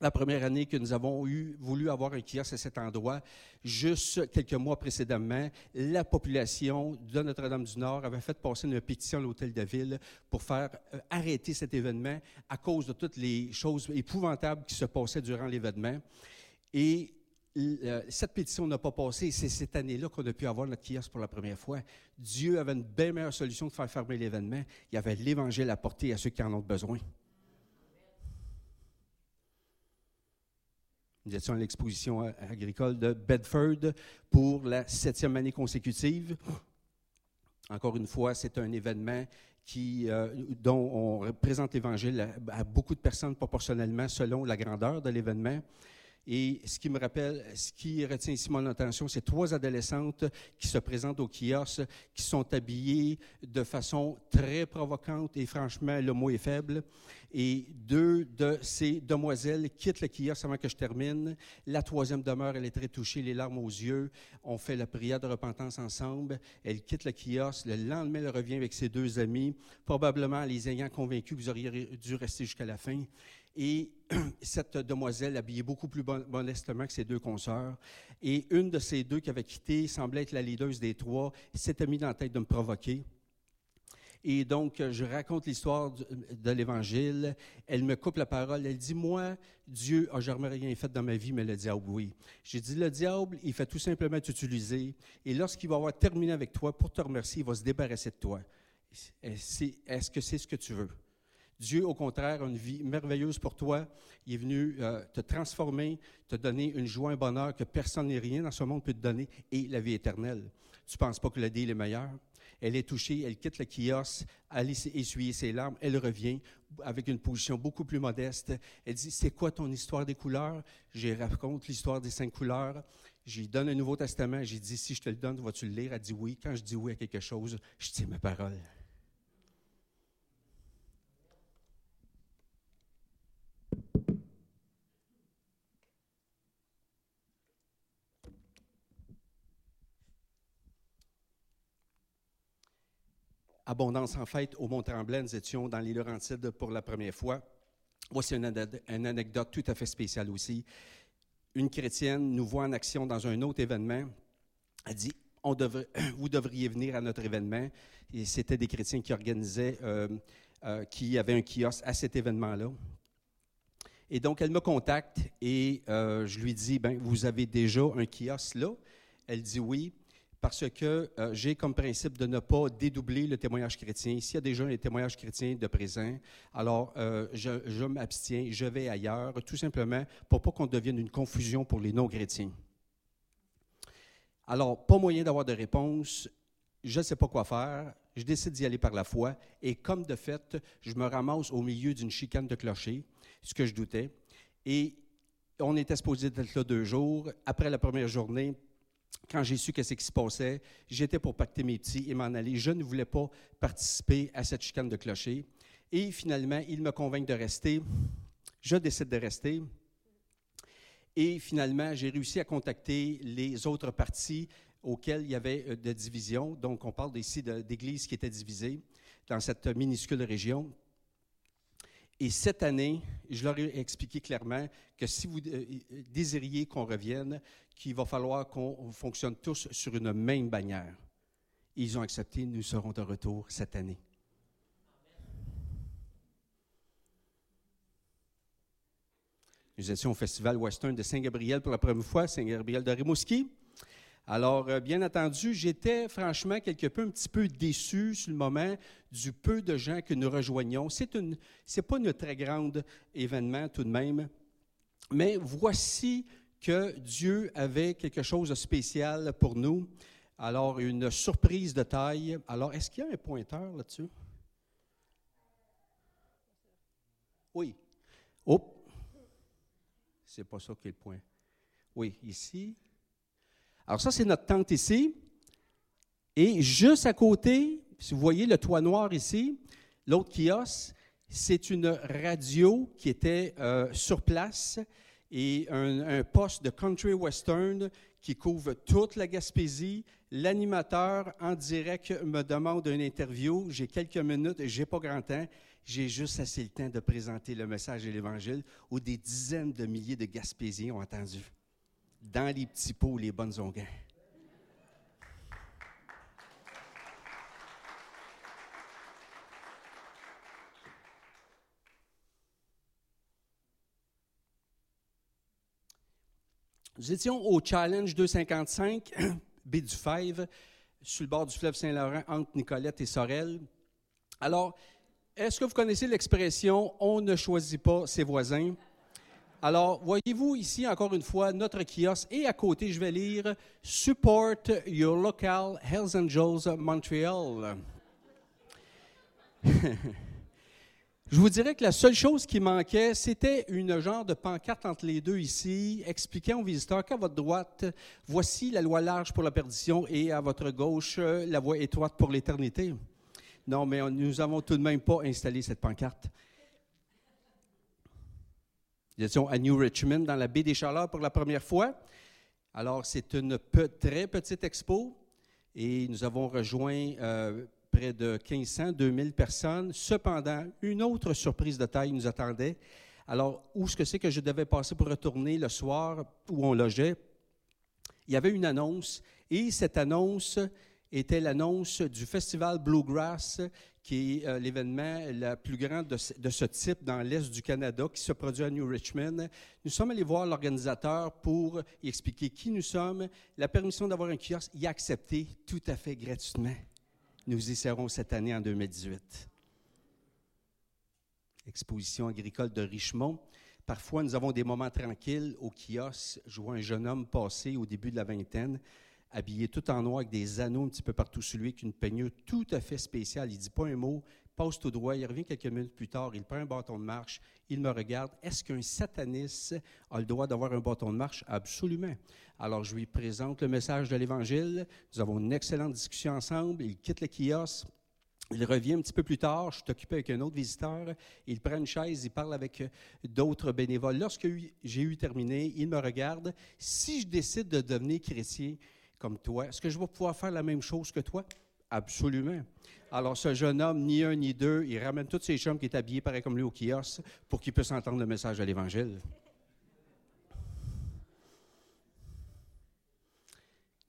la première année que nous avons eu, voulu avoir un kiosque à cet endroit, juste quelques mois précédemment, la population de Notre-Dame-du-Nord avait fait passer une pétition à l'Hôtel de Ville pour faire euh, arrêter cet événement à cause de toutes les choses épouvantables qui se passaient durant l'événement. Et euh, cette pétition n'a pas passé. C'est cette année-là qu'on a pu avoir notre kiosque pour la première fois. Dieu avait une bien meilleure solution de faire fermer l'événement. Il y avait l'Évangile à porter à ceux qui en ont besoin. Nous étions à l'exposition agricole de Bedford pour la septième année consécutive. Encore une fois, c'est un événement qui, euh, dont on présente l'Évangile à, beaucoup de personnes proportionnellement selon la grandeur de l'événement. Et ce qui me rappelle, ce qui retient ici mon attention, c'est trois adolescentes qui se présentent au kiosque, qui sont habillées de façon très provocante et franchement, le mot est faible. Et deux de ces demoiselles quittent le kiosque avant que je termine. La troisième demeure, elle est très touchée, les larmes aux yeux. On fait la prière de repentance ensemble. Elle quitte le kiosque. Le lendemain, elle revient avec ses deux amis, probablement les ayant convaincus que vous auriez dû rester jusqu'à la fin. Et cette demoiselle, habillée beaucoup plus modestement que ses deux consoeurs, et une de ces deux qui avait quitté, semblait être la leader des trois, s'était mis dans la tête de me provoquer. Et donc, je raconte l'histoire de l'Évangile. Elle me coupe la parole. Elle dit, moi, Dieu a jamais rien fait dans ma vie, mais le diable, oui. J'ai dit, le diable, il fait tout simplement t'utiliser. Et lorsqu'il va avoir terminé avec toi, pour te remercier, il va se débarrasser de toi. Est-ce que c'est ce que tu veux? Dieu, au contraire, a une vie merveilleuse pour toi. Il est venu euh, te transformer, te donner une joie, un bonheur que personne ni rien dans ce monde peut te donner et la vie éternelle. Tu ne penses pas que le deal est meilleur? Elle est touchée, elle quitte le kiosque, elle ess- essuyer ses larmes, elle revient avec une position beaucoup plus modeste. Elle dit, c'est quoi ton histoire des couleurs? Je raconte l'histoire des cinq couleurs. J'y donne un Nouveau Testament. J'ai dit, si je te le donne, vas-tu le lire? Elle dit oui. Quand je dis oui à quelque chose, je tiens ma parole. Abondance en fête au Mont-Tremblant. Nous étions dans les Laurentides pour la première fois. Voici une, ane- une anecdote tout à fait spéciale aussi. Une chrétienne nous voit en action dans un autre événement. Elle dit On devrait- Vous devriez venir à notre événement. Et c'était des chrétiens qui organisaient, euh, euh, qui avaient un kiosque à cet événement-là. Et donc, elle me contacte et euh, je lui dis ben, Vous avez déjà un kiosque là? Elle dit oui parce que euh, j'ai comme principe de ne pas dédoubler le témoignage chrétien. S'il y a déjà un témoignage chrétien de présent, alors euh, je, je m'abstiens, je vais ailleurs, tout simplement pour pas qu'on devienne une confusion pour les non-chrétiens. Alors, pas moyen d'avoir de réponse, je ne sais pas quoi faire, je décide d'y aller par la foi, et comme de fait, je me ramasse au milieu d'une chicane de clocher, ce que je doutais, et on était supposé être là deux jours. Après la première journée, quand j'ai su qu'est-ce qui se passait, j'étais pour pacter mes petits et m'en aller. Je ne voulais pas participer à cette chicane de clocher. Et finalement, ils me convainquent de rester. Je décide de rester. Et finalement, j'ai réussi à contacter les autres partis auxquels il y avait euh, de divisions. Donc, on parle ici d'églises qui étaient divisées dans cette minuscule région. Et cette année, je leur ai expliqué clairement que si vous euh, désiriez qu'on revienne, qu'il va falloir qu'on fonctionne tous sur une même bannière. Ils ont accepté, nous serons de retour cette année. Nous étions au Festival Western de Saint-Gabriel pour la première fois, Saint-Gabriel de Rimouski. Alors, euh, bien entendu, j'étais franchement quelque peu, un petit peu déçu sur le moment du peu de gens que nous rejoignons. C'est une, c'est pas un très grand événement tout de même, mais voici que Dieu avait quelque chose de spécial pour nous. Alors, une surprise de taille. Alors, est-ce qu'il y a un pointeur là-dessus? Oui. Oh! C'est pas ça qui est le point. Oui, ici. Alors, ça, c'est notre tente ici. Et juste à côté, si vous voyez le toit noir ici, l'autre kiosque, c'est une radio qui était euh, sur place et un, poste de country western qui couvre toute la Gaspésie. L'animateur en direct me demande une interview. J'ai quelques minutes, j'ai pas grand temps. J'ai juste assez le temps de présenter le message de l'Évangile où des dizaines de milliers de Gaspésiens ont entendu. Dans les petits pots, les bonnes onguents. Nous étions au Challenge 255, baie du Fèvre, sur le bord du fleuve Saint-Laurent, entre Nicolette et Sorel. Alors, est-ce que vous connaissez l'expression on ne choisit pas ses voisins? Alors, voyez-vous ici, encore une fois, notre kiosque et à côté, je vais lire Support your local Hells Angels Montreal. Je vous dirais que la seule chose qui manquait, c'était une genre de pancarte entre les deux ici, expliquant aux visiteurs qu'à votre droite, voici la loi large pour la perdition et à votre gauche, la voie étroite pour l'éternité. Non, mais nous n'avons tout de même pas installé cette pancarte. Nous étions à New Richmond, dans la baie des Chaleurs pour la première fois. Alors, c'est une très petite expo et nous avons rejoint euh, près de 1500, 2000 personnes. Cependant, une autre surprise de taille nous attendait. Alors, où est-ce que c'est que je devais passer pour retourner le soir où on logeait? Il y avait une annonce et cette annonce était l'annonce du festival Bluegrass, qui est euh, l'événement le plus grand de ce, type dans l'Est du Canada, qui se produit à New Richmond. Nous sommes allés voir l'organisateur pour y expliquer qui nous sommes. La permission d'avoir un kiosque, a accepté tout à fait gratuitement. Nous y serons cette année en 2018. Exposition agricole de Richemont. Parfois, nous avons des moments tranquilles au kiosque. Je vois un jeune homme passer au début de la vingtaine, habillé tout en noir avec des anneaux un petit peu partout sur lui, avec une peignure tout à fait spéciale. Il dit pas un mot, passe tout droit. Il revient quelques minutes plus tard, il prend un bâton de marche, il me regarde. Est-ce qu'un sataniste a le droit d'avoir un bâton de marche? Absolument. Alors, je lui présente le message de l'Évangile. Nous avons une excellente discussion ensemble. Il quitte le kiosque. Il revient un petit peu plus tard, je suis occupé avec un autre visiteur, il prend une chaise, il parle avec euh, d'autres bénévoles. Lorsque j'ai eu terminé, il me regarde. Si je décide de devenir chrétien comme toi, est-ce que je vais pouvoir faire la même chose que toi? Absolument. Alors, ce jeune homme, ni un ni deux, il ramène tous ses chums qui est habillé pareil comme lui au kiosque pour qu'il puisse entendre le message de l'Évangile.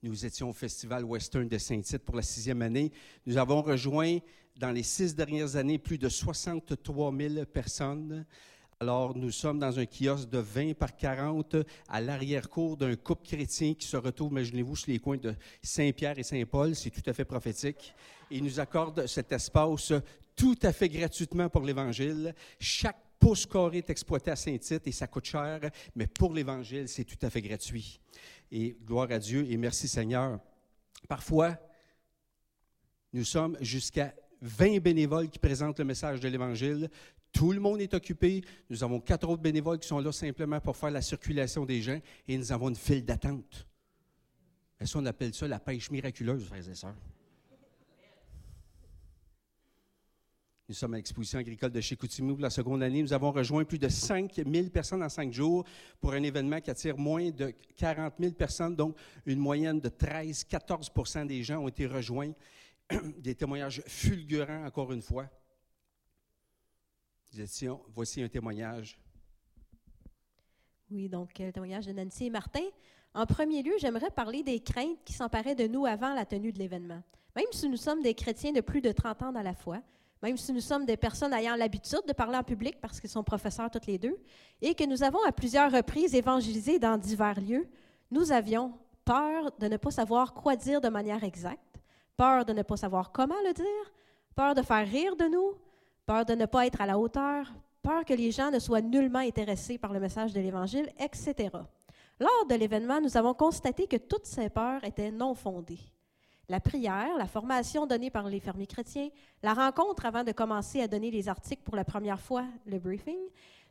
Nous étions au Festival Western de Saint-Tite pour la sixième année. Nous avons rejoint dans les six dernières années plus de 63 000 personnes. Alors, nous sommes dans un kiosque de 20 par 40 à l'arrière-cour d'un couple chrétien qui se retrouve, imaginez-vous, sur les coins de Saint-Pierre et Saint-Paul. C'est tout à fait prophétique. Il nous accorde cet espace tout à fait gratuitement pour l'Évangile. Chaque pouce carré est exploité à Saint-Tite et ça coûte cher, mais pour l'Évangile, c'est tout à fait gratuit. Et gloire à Dieu et merci Seigneur. Parfois, nous sommes jusqu'à 20 bénévoles qui présentent le message de l'Évangile. Tout le monde est occupé. Nous avons quatre autres bénévoles qui sont là simplement pour faire la circulation des gens et nous avons une file d'attente. Et ça, on appelle ça la pêche miraculeuse, frères et sœurs. Nous sommes à l'exposition agricole de Chicoutimi pour la seconde année. Nous avons rejoint plus de 5 000 personnes en cinq jours pour un événement qui attire moins de 40 000 personnes, donc une moyenne de 13-14% des gens ont été rejoints. Des témoignages fulgurants, encore une fois. Voici un témoignage. Oui, donc euh, le témoignage de Nancy et Martin. En premier lieu, j'aimerais parler des craintes qui s'emparaient de nous avant la tenue de l'événement. Même si nous sommes des chrétiens de plus de 30 ans dans la foi, même si nous sommes des personnes ayant l'habitude de parler en public parce qu'ils sont professeurs toutes les deux, et que nous avons à plusieurs reprises évangélisé dans divers lieux, nous avions peur de ne pas savoir quoi dire de manière exacte, peur de ne pas savoir comment le dire, peur de faire rire de nous, peur de ne pas être à la hauteur, peur que les gens ne soient nullement intéressés par le message de l'Évangile, etc. Lors de l'événement, nous avons constaté que toutes ces peurs étaient non fondées. La prière, la formation donnée par les fermiers chrétiens, la rencontre avant de commencer à donner les articles pour la première fois, le briefing,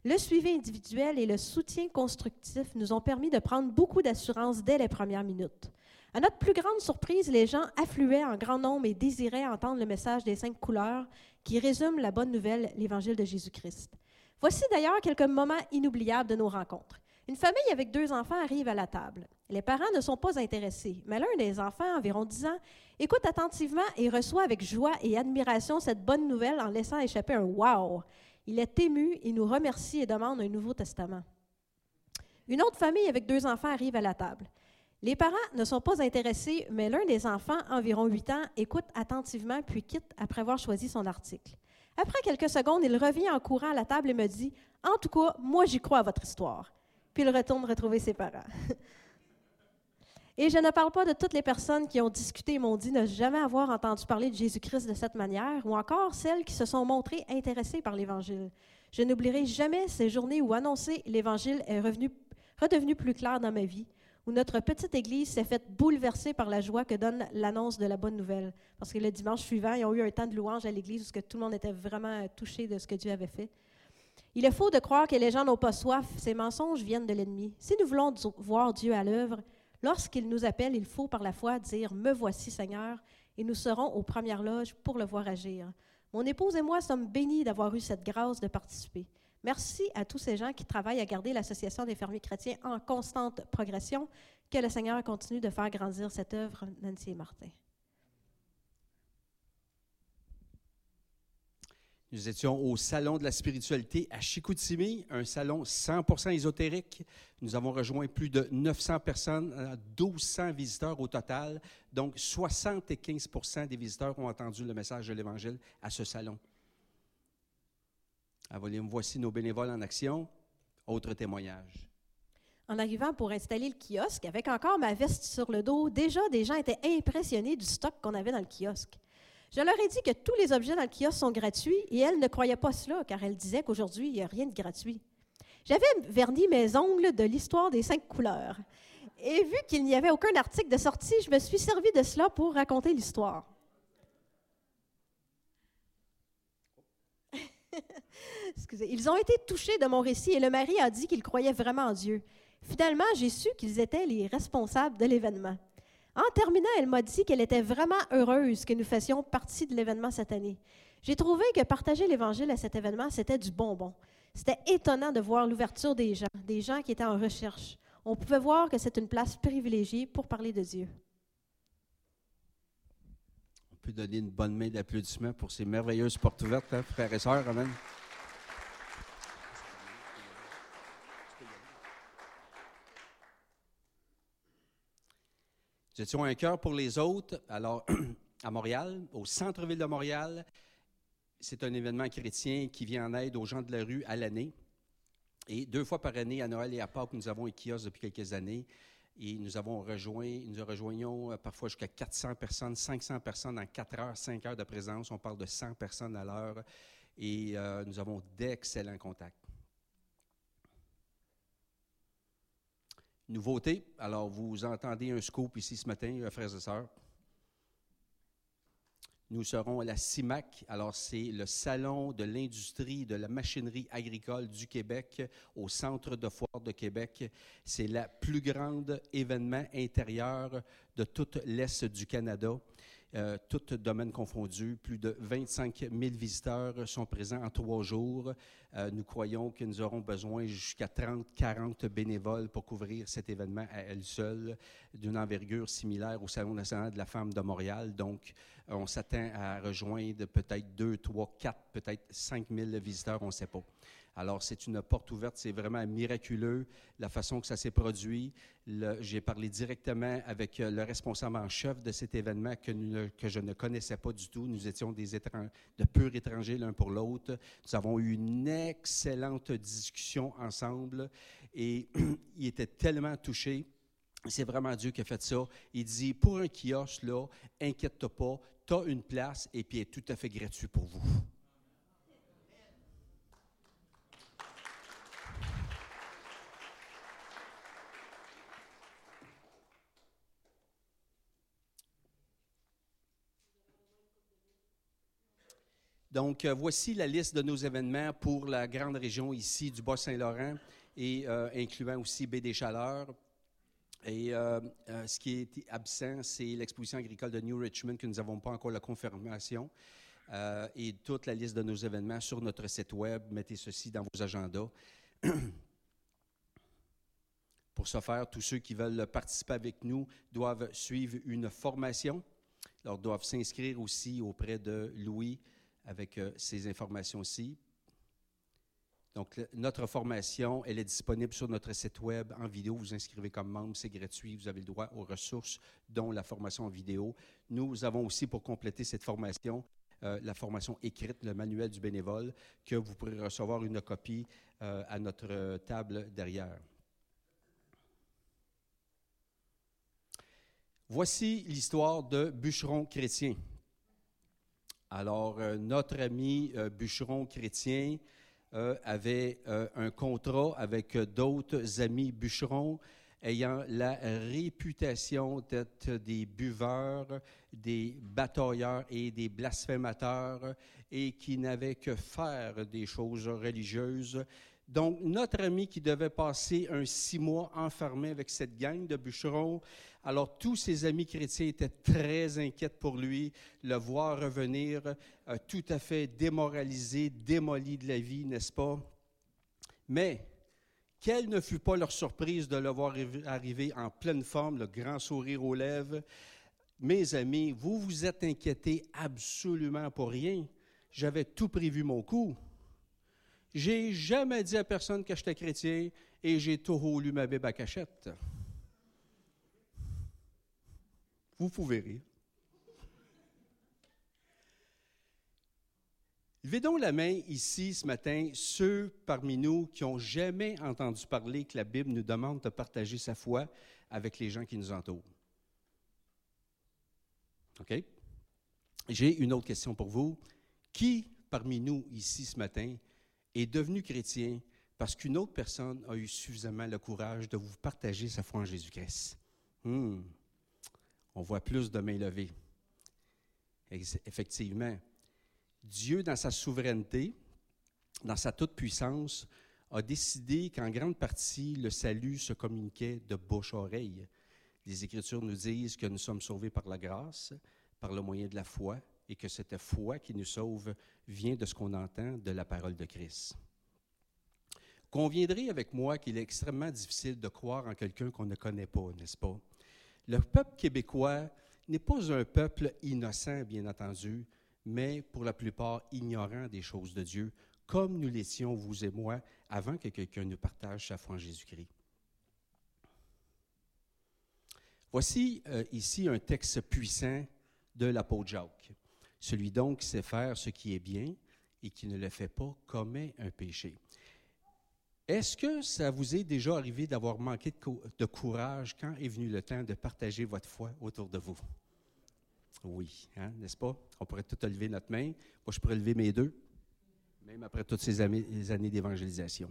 le suivi individuel et le soutien constructif nous ont permis de prendre beaucoup d'assurance dès les premières minutes. À notre plus grande surprise, les gens affluaient en grand nombre et désiraient entendre le message des cinq couleurs qui résume la bonne nouvelle, l'Évangile de Jésus-Christ. Voici d'ailleurs quelques moments inoubliables de nos rencontres. Une famille avec deux enfants arrive à la table. Les parents ne sont pas intéressés, mais l'un des enfants, environ 10 ans, écoute attentivement et reçoit avec joie et admiration cette bonne nouvelle en laissant échapper un Wow! Il est ému et nous remercie et demande un Nouveau Testament. Une autre famille avec deux enfants arrive à la table. Les parents ne sont pas intéressés, mais l'un des enfants, environ 8 ans, écoute attentivement puis quitte après avoir choisi son article. Après quelques secondes, il revient en courant à la table et me dit En tout cas, moi j'y crois à votre histoire. Puis il retourne retrouver ses parents. Et je ne parle pas de toutes les personnes qui ont discuté et m'ont dit ne jamais avoir entendu parler de Jésus-Christ de cette manière, ou encore celles qui se sont montrées intéressées par l'Évangile. Je n'oublierai jamais ces journées où annoncer l'Évangile est revenu, redevenu plus clair dans ma vie, où notre petite Église s'est faite bouleverser par la joie que donne l'annonce de la bonne nouvelle. Parce que le dimanche suivant, ils ont eu un temps de louange à l'Église où tout le monde était vraiment touché de ce que Dieu avait fait. Il est faux de croire que les gens n'ont pas soif. Ces mensonges viennent de l'ennemi. Si nous voulons voir Dieu à l'œuvre, lorsqu'il nous appelle, il faut par la foi dire Me voici, Seigneur, et nous serons aux premières loges pour le voir agir. Mon épouse et moi sommes bénis d'avoir eu cette grâce de participer. Merci à tous ces gens qui travaillent à garder l'Association des fermiers chrétiens en constante progression. Que le Seigneur continue de faire grandir cette œuvre, Nancy et Martin. Nous étions au Salon de la spiritualité à Chicoutimi, un salon 100% ésotérique. Nous avons rejoint plus de 900 personnes, euh, 1200 visiteurs au total. Donc, 75% des visiteurs ont entendu le message de l'Évangile à ce salon. Voici nos bénévoles en action. Autre témoignage. En arrivant pour installer le kiosque, avec encore ma veste sur le dos, déjà des gens étaient impressionnés du stock qu'on avait dans le kiosque. Je leur ai dit que tous les objets dans le kiosque sont gratuits et elles ne croyaient pas cela car elles disaient qu'aujourd'hui, il n'y a rien de gratuit. J'avais verni mes ongles de l'histoire des cinq couleurs. Et vu qu'il n'y avait aucun article de sortie, je me suis servi de cela pour raconter l'histoire. Ils ont été touchés de mon récit et le mari a dit qu'il croyait vraiment en Dieu. Finalement, j'ai su qu'ils étaient les responsables de l'événement. En terminant, elle m'a dit qu'elle était vraiment heureuse que nous fassions partie de l'événement cette année. J'ai trouvé que partager l'Évangile à cet événement, c'était du bonbon. C'était étonnant de voir l'ouverture des gens, des gens qui étaient en recherche. On pouvait voir que c'est une place privilégiée pour parler de Dieu. Peut donner une bonne main d'applaudissement pour ces merveilleuses portes ouvertes, hein, frères et sœurs. Amen. Nous étions un cœur pour les autres. Alors, à Montréal, au centre-ville de Montréal, c'est un événement chrétien qui vient en aide aux gens de la rue à l'année. Et deux fois par année, à Noël et à Pâques, nous avons un kiosque depuis quelques années. Et nous avons rejoint, nous rejoignons euh, parfois jusqu'à 400 personnes, 500 personnes en 4 heures, 5 heures de présence. On parle de 100 personnes à l'heure. Et euh, nous avons d'excellents contacts. Nouveauté, alors vous entendez un scoop ici ce matin, euh, frères et sœurs. Nous serons à la CIMAC, alors c'est le Salon de l'industrie de la machinerie agricole du Québec au Centre de foire de Québec. C'est le plus grand événement intérieur de toute l'Est du Canada. Euh, tout domaine confondu, plus de 25 000 visiteurs sont présents en trois jours. Euh, nous croyons que nous aurons besoin jusqu'à 30, 40 bénévoles pour couvrir cet événement à elle seule, d'une envergure similaire au Salon national de la femme de Montréal. Donc, on s'attend à rejoindre peut-être 2, 3, 4, peut-être 5 000 visiteurs, on ne sait pas. Alors, c'est une porte ouverte, c'est vraiment miraculeux la façon que ça s'est produit. J'ai parlé directement avec euh, le responsable en chef de cet événement que, je ne connaissais pas du tout. Nous étions des étran- de purs étrangers l'un pour l'autre. Nous avons eu une excellente discussion ensemble et il était tellement touché. C'est vraiment Dieu qui a fait ça. Il dit, pour un kiosque, là, inquiète-toi pas, tu as une place et puis est tout à fait gratuit pour vous. Donc, euh, voici la liste de nos événements pour la grande région ici du Bas-Saint-Laurent et euh, incluant aussi Baie des Chaleurs. Et euh, ce qui est absent, c'est l'exposition agricole de New Richmond que nous n'avons pas encore la confirmation. Et toute la liste de nos événements sur notre site web. Mettez ceci dans vos agendas. Pour ce faire, tous ceux qui veulent participer avec nous doivent suivre une formation. Alors, doivent s'inscrire aussi auprès de Louis avec euh, ces informations-ci. Donc, notre formation, elle est disponible sur notre site web en vidéo. Vous inscrivez comme membre, c'est gratuit. Vous avez le droit aux ressources, dont la formation en vidéo. Nous avons aussi, pour compléter cette formation, euh, la formation écrite, le manuel du bénévole, que vous pourrez recevoir une copie euh, à notre table derrière. Voici l'histoire de bûcheron chrétien. Alors, euh, notre ami euh, bûcheron chrétien euh, avait un contrat avec d'autres amis bûcherons ayant la réputation d'être des buveurs, des batailleurs et des blasphémateurs et qui n'avaient que faire des choses religieuses. Donc, notre ami qui devait passer un six mois enfermé avec cette gang de bûcherons, alors tous ses amis chrétiens étaient très inquiets pour lui, le voir revenir euh, tout à fait démoralisé, démoli de la vie, n'est-ce pas? Mais quelle ne fut pas leur surprise de le voir arri- arriver en pleine forme, le grand sourire aux lèvres. Mes amis, vous vous êtes inquiétés absolument pour rien. J'avais tout prévu mon coup. J'ai jamais dit à personne que j'étais chrétien et j'ai tout lu ma Bible à cachette. Vous pouvez rire. Levez donc la main ici ce matin, ceux parmi nous qui n'ont jamais entendu parler que la Bible nous demande de partager sa foi avec les gens qui nous entourent. OK? J'ai une autre question pour vous. Qui parmi nous ici ce matin est devenu chrétien parce qu'une autre personne a eu suffisamment le courage de vous partager sa foi en Jésus-Christ? Hmm. On voit plus de mains levées. Effectivement. Dieu, dans sa souveraineté, dans sa toute-puissance, a décidé qu'en grande partie, le salut se communiquait de bouche-oreille. Les Écritures nous disent que nous sommes sauvés par la grâce, par le moyen de la foi, et que cette foi qui nous sauve vient de ce qu'on entend de la parole de Christ. Conviendrez avec moi qu'il est extrêmement difficile de croire en quelqu'un qu'on ne connaît pas, n'est-ce pas? Le peuple québécois n'est pas un peuple innocent, bien entendu, mais pour la plupart ignorant des choses de Dieu, comme nous l'étions, vous et moi, avant que quelqu'un nous partage sa foi en Jésus-Christ. Voici euh, ici un texte puissant de l'apôtre Jacques. Celui donc qui sait faire ce qui est bien et qui ne le fait pas commet un péché. Est-ce que ça vous est déjà arrivé d'avoir manqué de, cou- de courage quand est venu le temps de partager votre foi autour de vous? Oui, hein, n'est-ce pas? On pourrait tout lever notre main. Moi, je pourrais lever mes deux, même après toutes ces années d'évangélisation.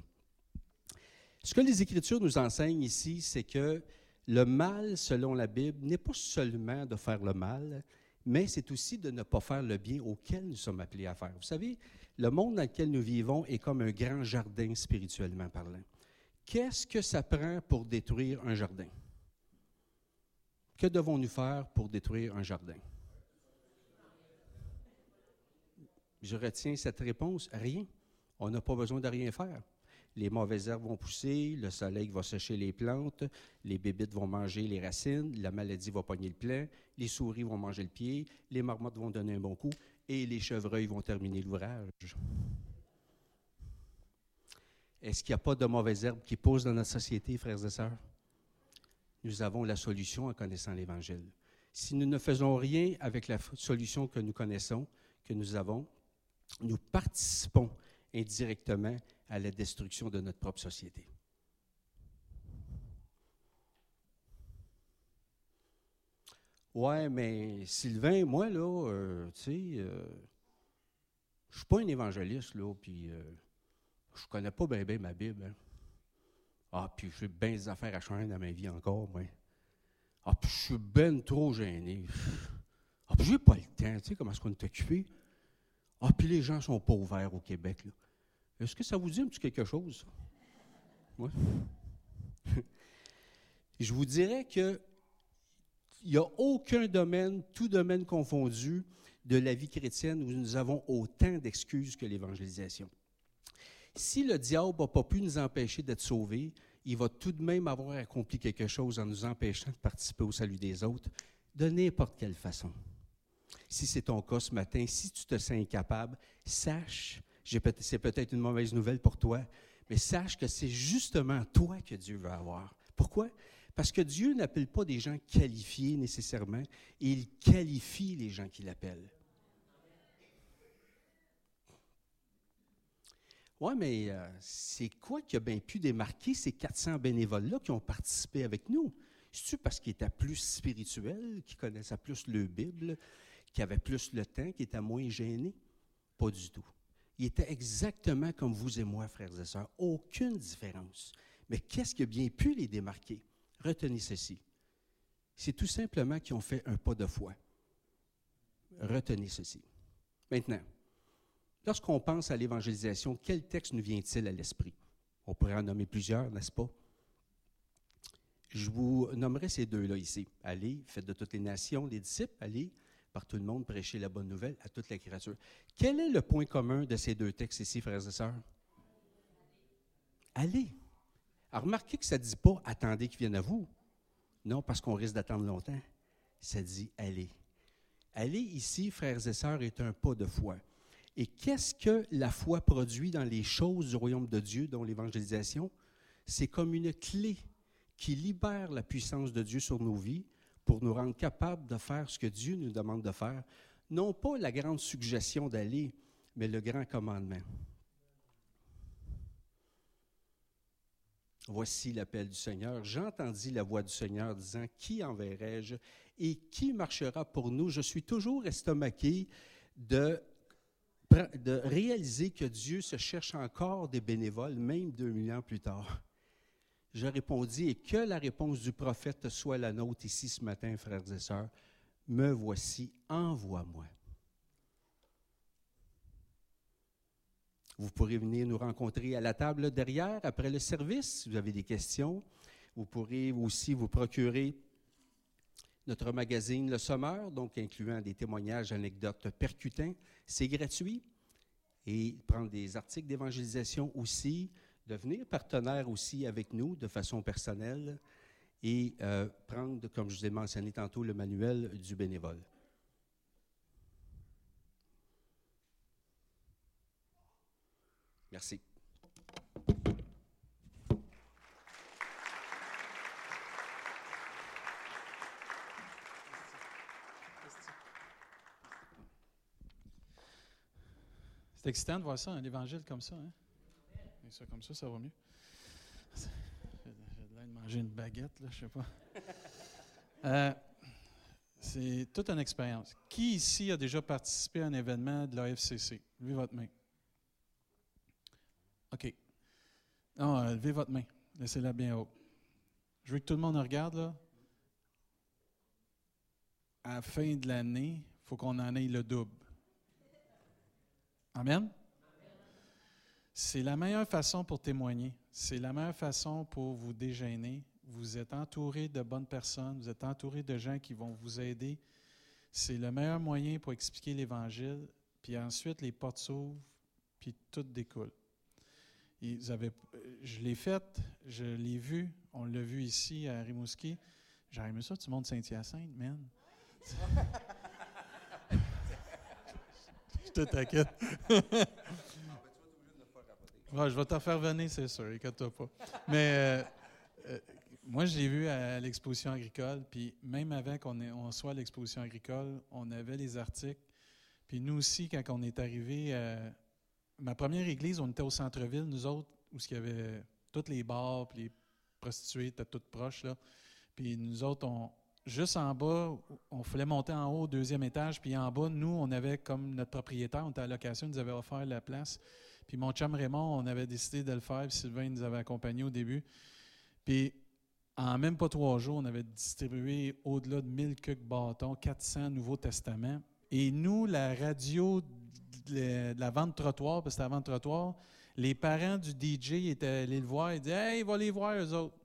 Ce que les Écritures nous enseignent ici, c'est que le mal, selon la Bible, n'est pas seulement de faire le mal, mais c'est aussi de ne pas faire le bien auquel nous sommes appelés à faire. Vous savez, le monde dans lequel nous vivons est comme un grand jardin spirituellement parlant. Qu'est-ce que ça prend pour détruire un jardin? Que devons-nous faire pour détruire un jardin? Je retiens cette réponse, rien. On n'a pas besoin de rien faire. Les mauvaises herbes vont pousser, le soleil va sécher les plantes, les bébites vont manger les racines, la maladie va pogner le plant, les souris vont manger le pied, les marmottes vont donner un bon coup et les chevreuils vont terminer l'ouvrage. Est-ce qu'il n'y a pas de mauvaises herbes qui poussent dans notre société, frères et sœurs? Nous avons la solution en connaissant l'Évangile. Si nous ne faisons rien avec la solution que nous connaissons, que nous avons, nous participons indirectement à la destruction de notre propre société. Ouais, mais Sylvain, moi, là, euh, tu sais, euh, je suis pas un évangéliste, là, puis euh, je connais pas bien bien ma Bible. hein. Ah, puis j'ai bien des affaires à changer dans ma vie encore, moi. Ah, puis je suis ben trop gêné. Ah, puis j'ai pas le temps, tu sais, comment est-ce qu'on est occupé? Ah, puis les gens sont pas ouverts au Québec, là. Est-ce que ça vous dit un petit quelque chose? Ouais. Je vous dirais que il n'y a aucun domaine, tout domaine confondu, de la vie chrétienne où nous avons autant d'excuses que l'évangélisation. Si le diable n'a pas pu nous empêcher d'être sauvés, il va tout de même avoir accompli quelque chose en nous empêchant de participer au salut des autres de n'importe quelle façon. Si c'est ton cas ce matin, si tu te sens incapable, sache, c'est peut-être une mauvaise nouvelle pour toi, mais sache que c'est justement toi que Dieu veut avoir. Pourquoi? Parce que Dieu n'appelle pas des gens qualifiés nécessairement, il qualifie les gens qu'il appelle. Oui, mais euh, c'est quoi qui a bien pu démarquer ces 400 bénévoles-là qui ont participé avec nous? C'est-tu parce qu'ils étaient plus spirituels, qui connaissaient plus le Bible, qui avaient plus le temps, qui étaient moins gênés? Pas du tout. Ils étaient exactement comme vous et moi, frères et sœurs. Aucune différence. Mais qu'est-ce qui a bien pu les démarquer? Retenez ceci. C'est tout simplement qu'ils ont fait un pas de foi. Retenez ceci. Maintenant, lorsqu'on pense à l'évangélisation, quel texte nous vient-il à l'esprit? On pourrait en nommer plusieurs, n'est-ce pas? Je vous nommerai ces deux-là ici. Allez, faites de toutes les nations des disciples, allez, par tout le monde, prêcher la bonne nouvelle à toute la créature. Quel est le point commun de ces deux textes ici, frères et sœurs? allez. Alors, remarquez que ça ne dit pas attendez qu'ils viennent à vous. Non, parce qu'on risque d'attendre longtemps. Ça dit allez. Aller ici, frères et sœurs, est un pas de foi. Et qu'est-ce que la foi produit dans les choses du royaume de Dieu, dont l'évangélisation? C'est comme une clé qui libère la puissance de Dieu sur nos vies pour nous rendre capables de faire ce que Dieu nous demande de faire. Non pas la grande suggestion d'aller, mais le grand commandement. Voici l'appel du Seigneur. J'entendis la voix du Seigneur disant, Qui enverrai-je et qui marchera pour nous? Je suis toujours estomaqué de, réaliser que Dieu se cherche encore des bénévoles, même 2000 ans plus tard. Je répondis, et que la réponse du prophète soit la nôtre ici ce matin, frères et sœurs. Me voici, envoie-moi. Vous pourrez venir nous rencontrer à la table derrière après le service si vous avez des questions. Vous pourrez aussi vous procurer notre magazine Le Sommeur, donc incluant des témoignages, anecdotes percutants. C'est gratuit. Et prendre des articles d'évangélisation aussi, devenir partenaire aussi avec nous de façon personnelle et euh, prendre, comme je vous ai mentionné tantôt, le manuel du bénévole. Merci. C'est excitant de voir ça, un évangile comme ça. Hein? Et ça, comme ça, ça va mieux. J'ai l'air de manger une baguette, là, je sais pas. Euh, c'est toute une expérience. Qui ici a déjà participé à un événement de la FCC? Levez votre main. OK. Non, euh, levez votre main. Laissez-la bien haut. Je veux que tout le monde regarde, là. À la fin de l'année, il faut qu'on en ait le double. Amen? C'est la meilleure façon pour témoigner. C'est la meilleure façon pour vous déjeuner. Vous êtes entouré de bonnes personnes, vous êtes entouré de gens qui vont vous aider. C'est le meilleur moyen pour expliquer l'Évangile. Puis ensuite, les portes s'ouvrent, puis tout découle. Et vous avez, je l'ai fait, je l'ai vu, on l'a vu ici à Rimouski. J'aurais aimé ça, tu montes Saint-Hyacinthe, man. je te t'inquiète. Je vais t'en faire venir, c'est sûr, inquiète-toi pas. Mais euh, euh, moi, je l'ai vu à l'exposition agricole, puis même avant qu'on on soit à l'exposition agricole, on avait les articles. Puis nous aussi, quand on est arrivé, euh, ma première église, on était au centre-ville, nous autres, où il y avait toutes les bars, puis les prostituées étaient toutes proches, là. Puis nous autres, on, juste en bas, on fallait monter en haut au deuxième étage, puis en bas, nous, on avait comme notre propriétaire, on était à location, nous avait offert la place. Puis mon chum Raymond, on avait décidé de le faire, puis Sylvain nous avait accompagnés au début. Puis en même pas trois jours, on avait distribué au-delà de 1000 cucs bâtons, 400 Nouveaux Testaments. Et nous, la radio de la vente trottoir, parce que c'était la vente trottoir, les parents du DJ étaient allés le voir, ils disaient Hey, va les voir eux autres.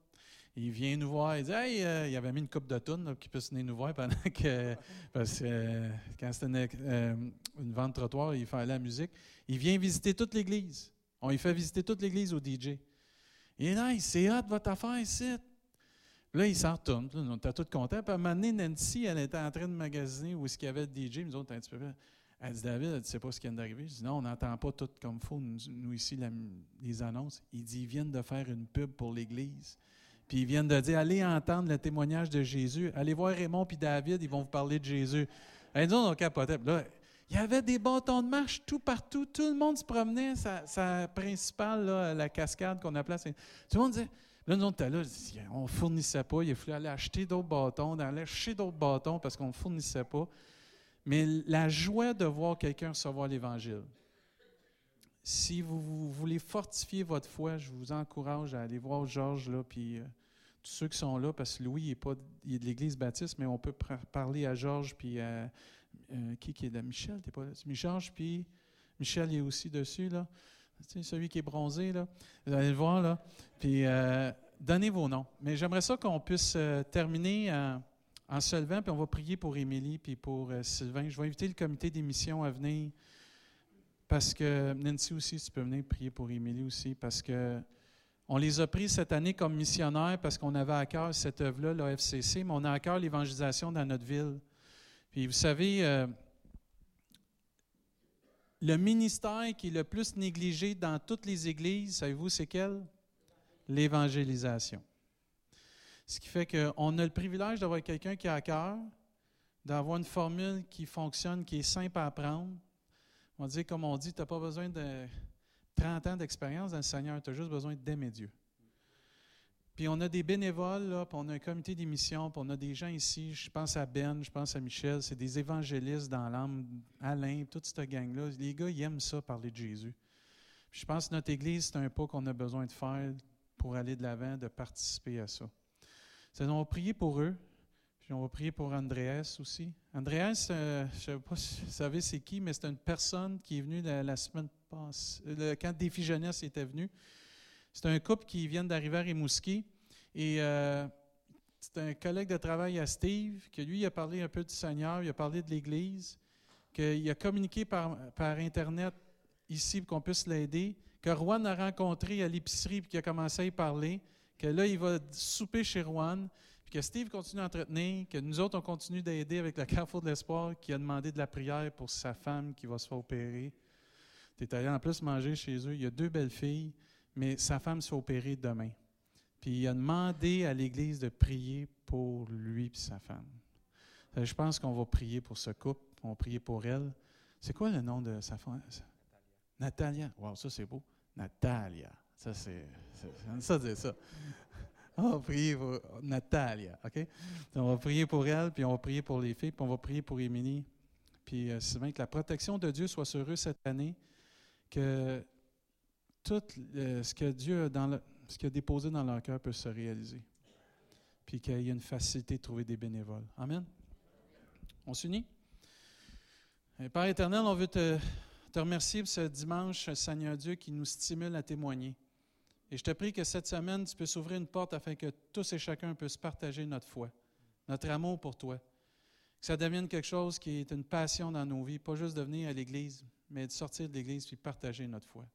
Il vient nous voir, il dit Hey, euh, il avait mis une coupe de tonnes qui puisse venir nous voir pendant que. Parce que euh, quand c'était une, euh, vente trottoir, il fallait la musique. Il vient visiter toute l'église. On lui fait visiter toute l'église au DJ. Il est là, c'est hot votre affaire ici. Là, il s'en retourne. On était tous contents. Puis à un moment donné, Nancy, elle était en train de magasiner où est-ce qu'il y avait le DJ. Nous autres, un petit peu. Elle dit David, dit, sais pas ce qui vient d'arriver. Je dis non, on n'entend pas tout comme il faut, nous, ici, les annonces. Il dit ils viennent de faire une pub pour l'Église. Puis ils viennent de dire allez entendre le témoignage de Jésus. Allez voir Raymond puis David, ils vont vous parler de Jésus. Elle dit on capotait. Là, il y avait des bâtons de marche tout partout. Tout le monde se promenait. Sa, principale, là, la cascade qu'on appelait. Tout le monde disait. Là, nous, on était là, on ne fournissait pas. Il fallait aller acheter d'autres bâtons, aller acheter d'autres bâtons parce qu'on ne fournissait pas. Mais la joie de voir quelqu'un recevoir l'Évangile. Si vous, voulez fortifier votre foi, je vous encourage à aller voir Georges, là, puis euh, tous ceux qui sont là, parce que Louis est, pas, de l'Église baptiste, mais on peut parler à Georges, puis à, euh, qui, qui est là? Michel, t'es pas là? Michel, puis Michel est aussi dessus, là. Celui qui est bronzé, là. Vous allez le voir, là. Puis, euh, donnez vos noms. Mais j'aimerais ça qu'on puisse terminer en en se levant, puis on va prier pour Émilie puis pour euh, Sylvain. Je vais inviter le comité d'émission à venir parce que Nancy aussi, tu peux venir prier pour Émilie aussi parce que On les a pris cette année comme missionnaires parce qu'on avait à cœur cette œuvre-là, l'OFCC, mais on a à cœur l'évangélisation dans notre ville. Puis vous savez, euh, le ministère qui est le plus négligé dans toutes les églises, savez-vous, c'est quel? L'évangélisation. Ce qui fait qu'on a le privilège d'avoir quelqu'un qui a à cœur, d'avoir une formule qui fonctionne, qui est simple à apprendre. On dit, comme on dit, tu n'as pas besoin de 30 ans d'expérience dans le Seigneur, tu as juste besoin d'aimer Dieu. Puis on a des bénévoles, puis on a un comité d'émission, puis on a des gens ici, je pense à Ben, je pense à Michel, c'est des évangélistes dans l'âme, Alain, toute cette gang-là. Les gars, ils aiment ça, parler de Jésus. Puis je pense que notre Église, c'est un pas qu'on a besoin de faire pour aller de l'avant, de participer à ça. On va prier pour eux, puis on va prier pour Andreas aussi. Andreas, euh, je ne sais pas si vous savez c'est qui, mais c'est une personne qui est venue la, semaine passée, quand Défi Jeunesse était venu. C'est un couple qui vient d'arriver à Rimouski. Et euh, c'est un collègue de travail à Steve, que lui, il a parlé un peu du Seigneur, il a parlé de l'Église, qu'il a communiqué par, Internet ici pour qu'on puisse l'aider, que Juan a rencontré à l'épicerie puis qu'il a commencé à y parler, que là, il va souper chez Juan, puis que Steve continue à entretenir, que nous autres, on continue d'aider avec le Carrefour de l'Espoir qui a demandé de la prière pour sa femme qui va se faire opérer. Tu es allé en plus manger chez eux. Il y a deux belles filles mais sa femme se fait opérer demain. Puis il a demandé à l'Église de prier pour lui et sa femme. Euh, Je pense qu'on va prier pour ce couple, on va prier pour elle. C'est quoi le nom de sa femme? Natalia. Wow, ça c'est beau. Natalia. Ça c'est. Ça dire ça. On va prier pour Natalia, OK? On va prier pour elle, puis on va prier pour les filles, puis on va prier pour Émilie. Puis euh, Sylvain, que la protection de Dieu soit sur eux cette année, que tout euh, ce que Dieu a, dans le- ce qu'il a déposé dans leur cœur peut se réaliser. Puis qu'il y ait une facilité de trouver des bénévoles. Amen. On s'unit? Et Père éternel, on veut te, te remercier pour ce dimanche, Seigneur Dieu, qui nous stimule à témoigner. Et je te prie que cette semaine, tu puisses ouvrir une porte afin que tous et chacun puissent partager notre foi, notre amour pour toi. Que ça devienne quelque chose qui est une passion dans nos vies, pas juste de venir à l'Église, mais de sortir de l'Église puis partager notre foi.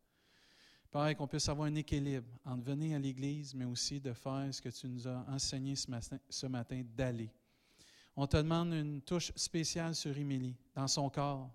Pareil, qu'on puisse avoir un équilibre entre venir à l'Église, mais aussi de faire ce que tu nous as enseigné ce matin, ce matin d'aller. On te demande une touche spéciale sur Émilie, dans son corps,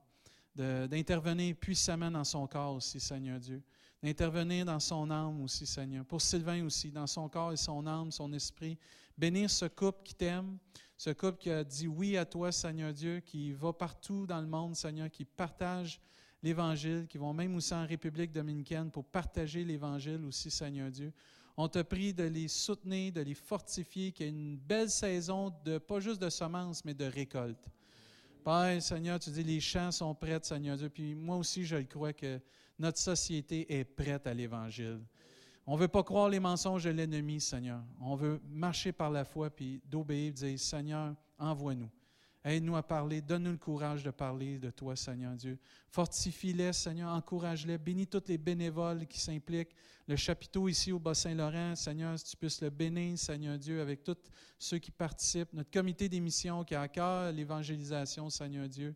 d'intervenir puissamment dans son corps aussi, Seigneur Dieu, d'intervenir dans son âme aussi, Seigneur. Pour Sylvain aussi, dans son corps et son âme, son esprit. Bénir ce couple qui t'aime, ce couple qui a dit oui à toi, Seigneur Dieu, qui va partout dans le monde, Seigneur, qui partage l'Évangile, qui vont même aussi en République dominicaine pour partager l'Évangile aussi, Seigneur Dieu. On te prie de les soutenir, de les fortifier, qu'il y ait une belle saison, de, pas juste de semences, mais de récolte. Père, Seigneur, tu dis les champs sont prêts, Seigneur Dieu. Puis moi aussi, je le crois que notre société est prête à l'Évangile. On ne veut pas croire les mensonges de l'ennemi, Seigneur. On veut marcher par la foi puis d'obéir, dire Seigneur, envoie-nous. Aide-nous à parler, donne-nous le courage de parler de toi, Seigneur Dieu. Fortifie-les, Seigneur, encourage-les. Bénis tous les bénévoles qui s'impliquent. Le chapiteau ici au Bas-Saint-Laurent, Seigneur, si tu puisses le bénir, Seigneur Dieu, avec tous ceux qui participent. Notre comité d'émission qui a à cœur l'évangélisation, Seigneur Dieu.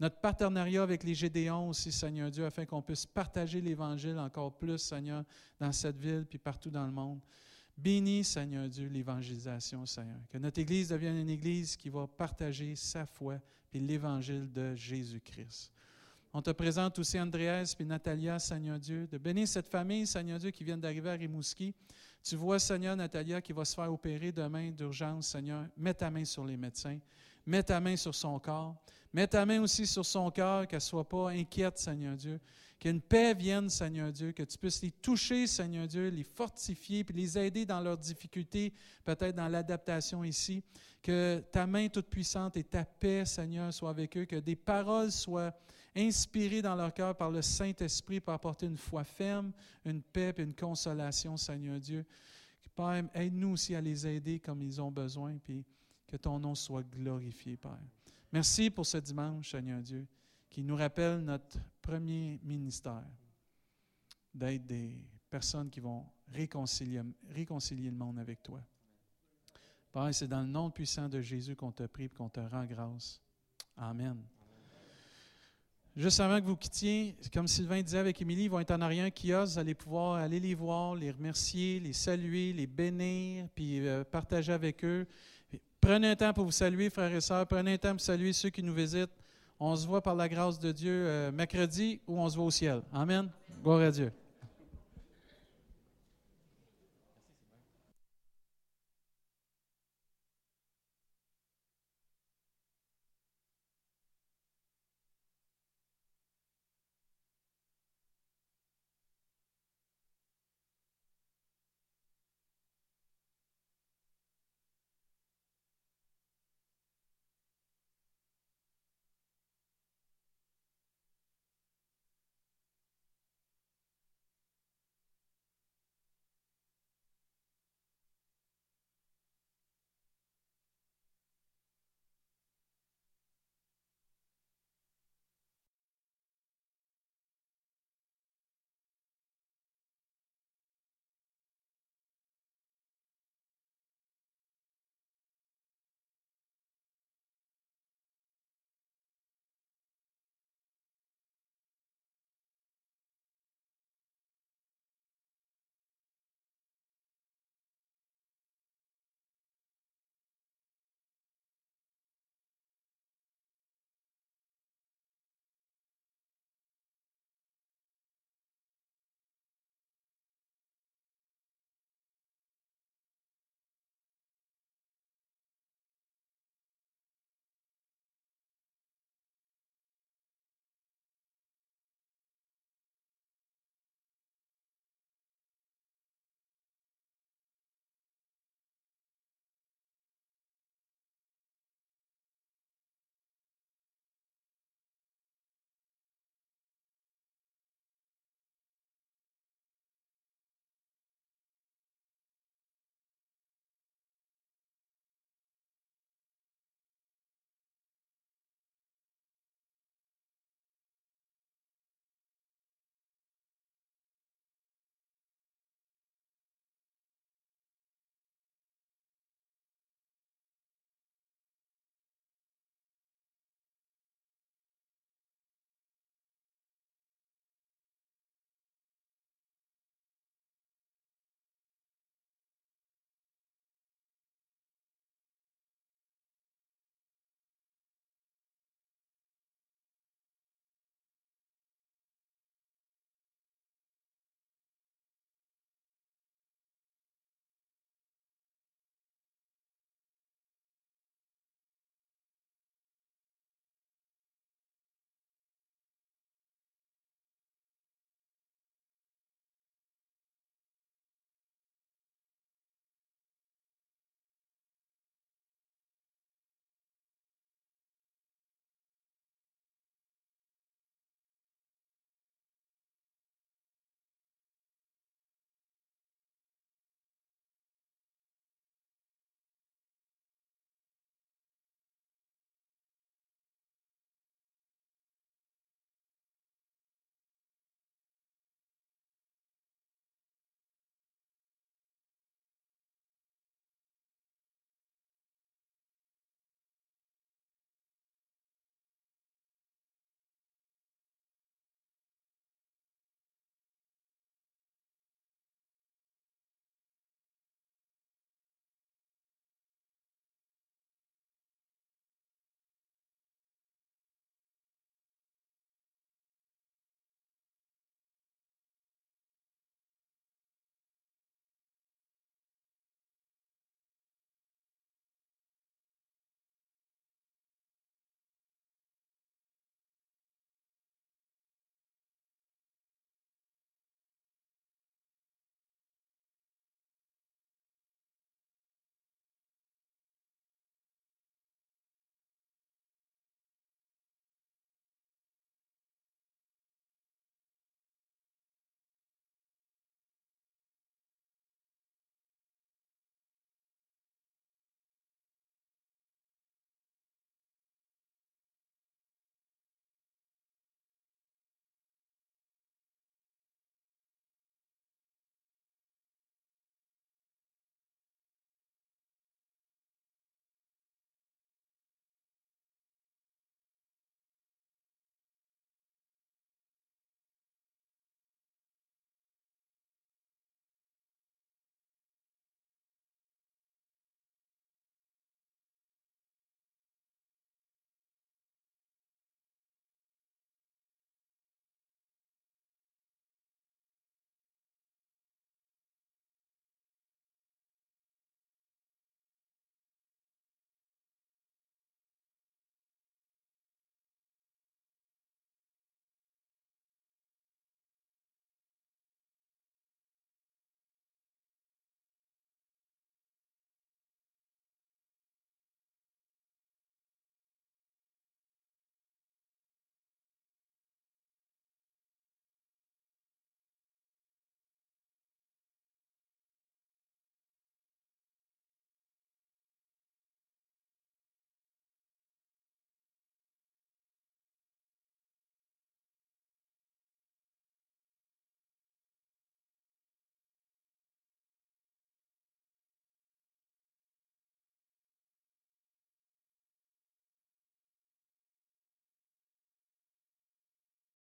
Notre partenariat avec les Gédéons aussi, Seigneur Dieu, afin qu'on puisse partager l'Évangile encore plus, Seigneur, dans cette ville puis partout dans le monde. Bénis, Seigneur Dieu, l'évangélisation, Seigneur. Que notre Église devienne une Église qui va partager sa foi puis l'Évangile de Jésus-Christ. On te présente aussi Andreas puis Natalia, Seigneur Dieu, de bénir cette famille, Seigneur Dieu, qui vient d'arriver à Rimouski. Tu vois, Seigneur, Natalia, qui va se faire opérer demain d'urgence, Seigneur. Mets ta main sur les médecins. Mets ta main sur son corps. Mets ta main aussi sur son cœur, qu'elle ne soit pas inquiète, Seigneur Dieu. Qu'une paix vienne, Seigneur Dieu, que tu puisses les toucher, Seigneur Dieu, les fortifier, puis les aider dans leurs difficultés, peut-être dans l'adaptation ici. Que ta main toute puissante et ta paix, Seigneur, soient avec eux, que des paroles soient inspirées dans leur cœur par le Saint-Esprit pour apporter une foi ferme, une paix et une consolation, Seigneur Dieu. Père, aide-nous aussi à les aider comme ils ont besoin, puis que ton nom soit glorifié, Père. Merci pour ce dimanche, Seigneur Dieu, qui nous rappelle notre premier ministère, d'être des personnes qui vont réconcilier, le monde avec toi. Père, c'est dans le nom puissant de Jésus qu'on te prie et qu'on te rend grâce. Amen. juste avant que vous quittiez, comme Sylvain disait avec Émilie, ils vont être en arrière un kiosque, vous allez pouvoir aller les voir, les remercier, les saluer, les bénir, puis euh, partager avec eux. Prenez un temps pour vous saluer, frères et sœurs. Prenez un temps pour saluer ceux qui nous visitent. On se voit par la grâce de Dieu euh, mercredi ou on se voit au ciel. Amen. Gloire à Dieu.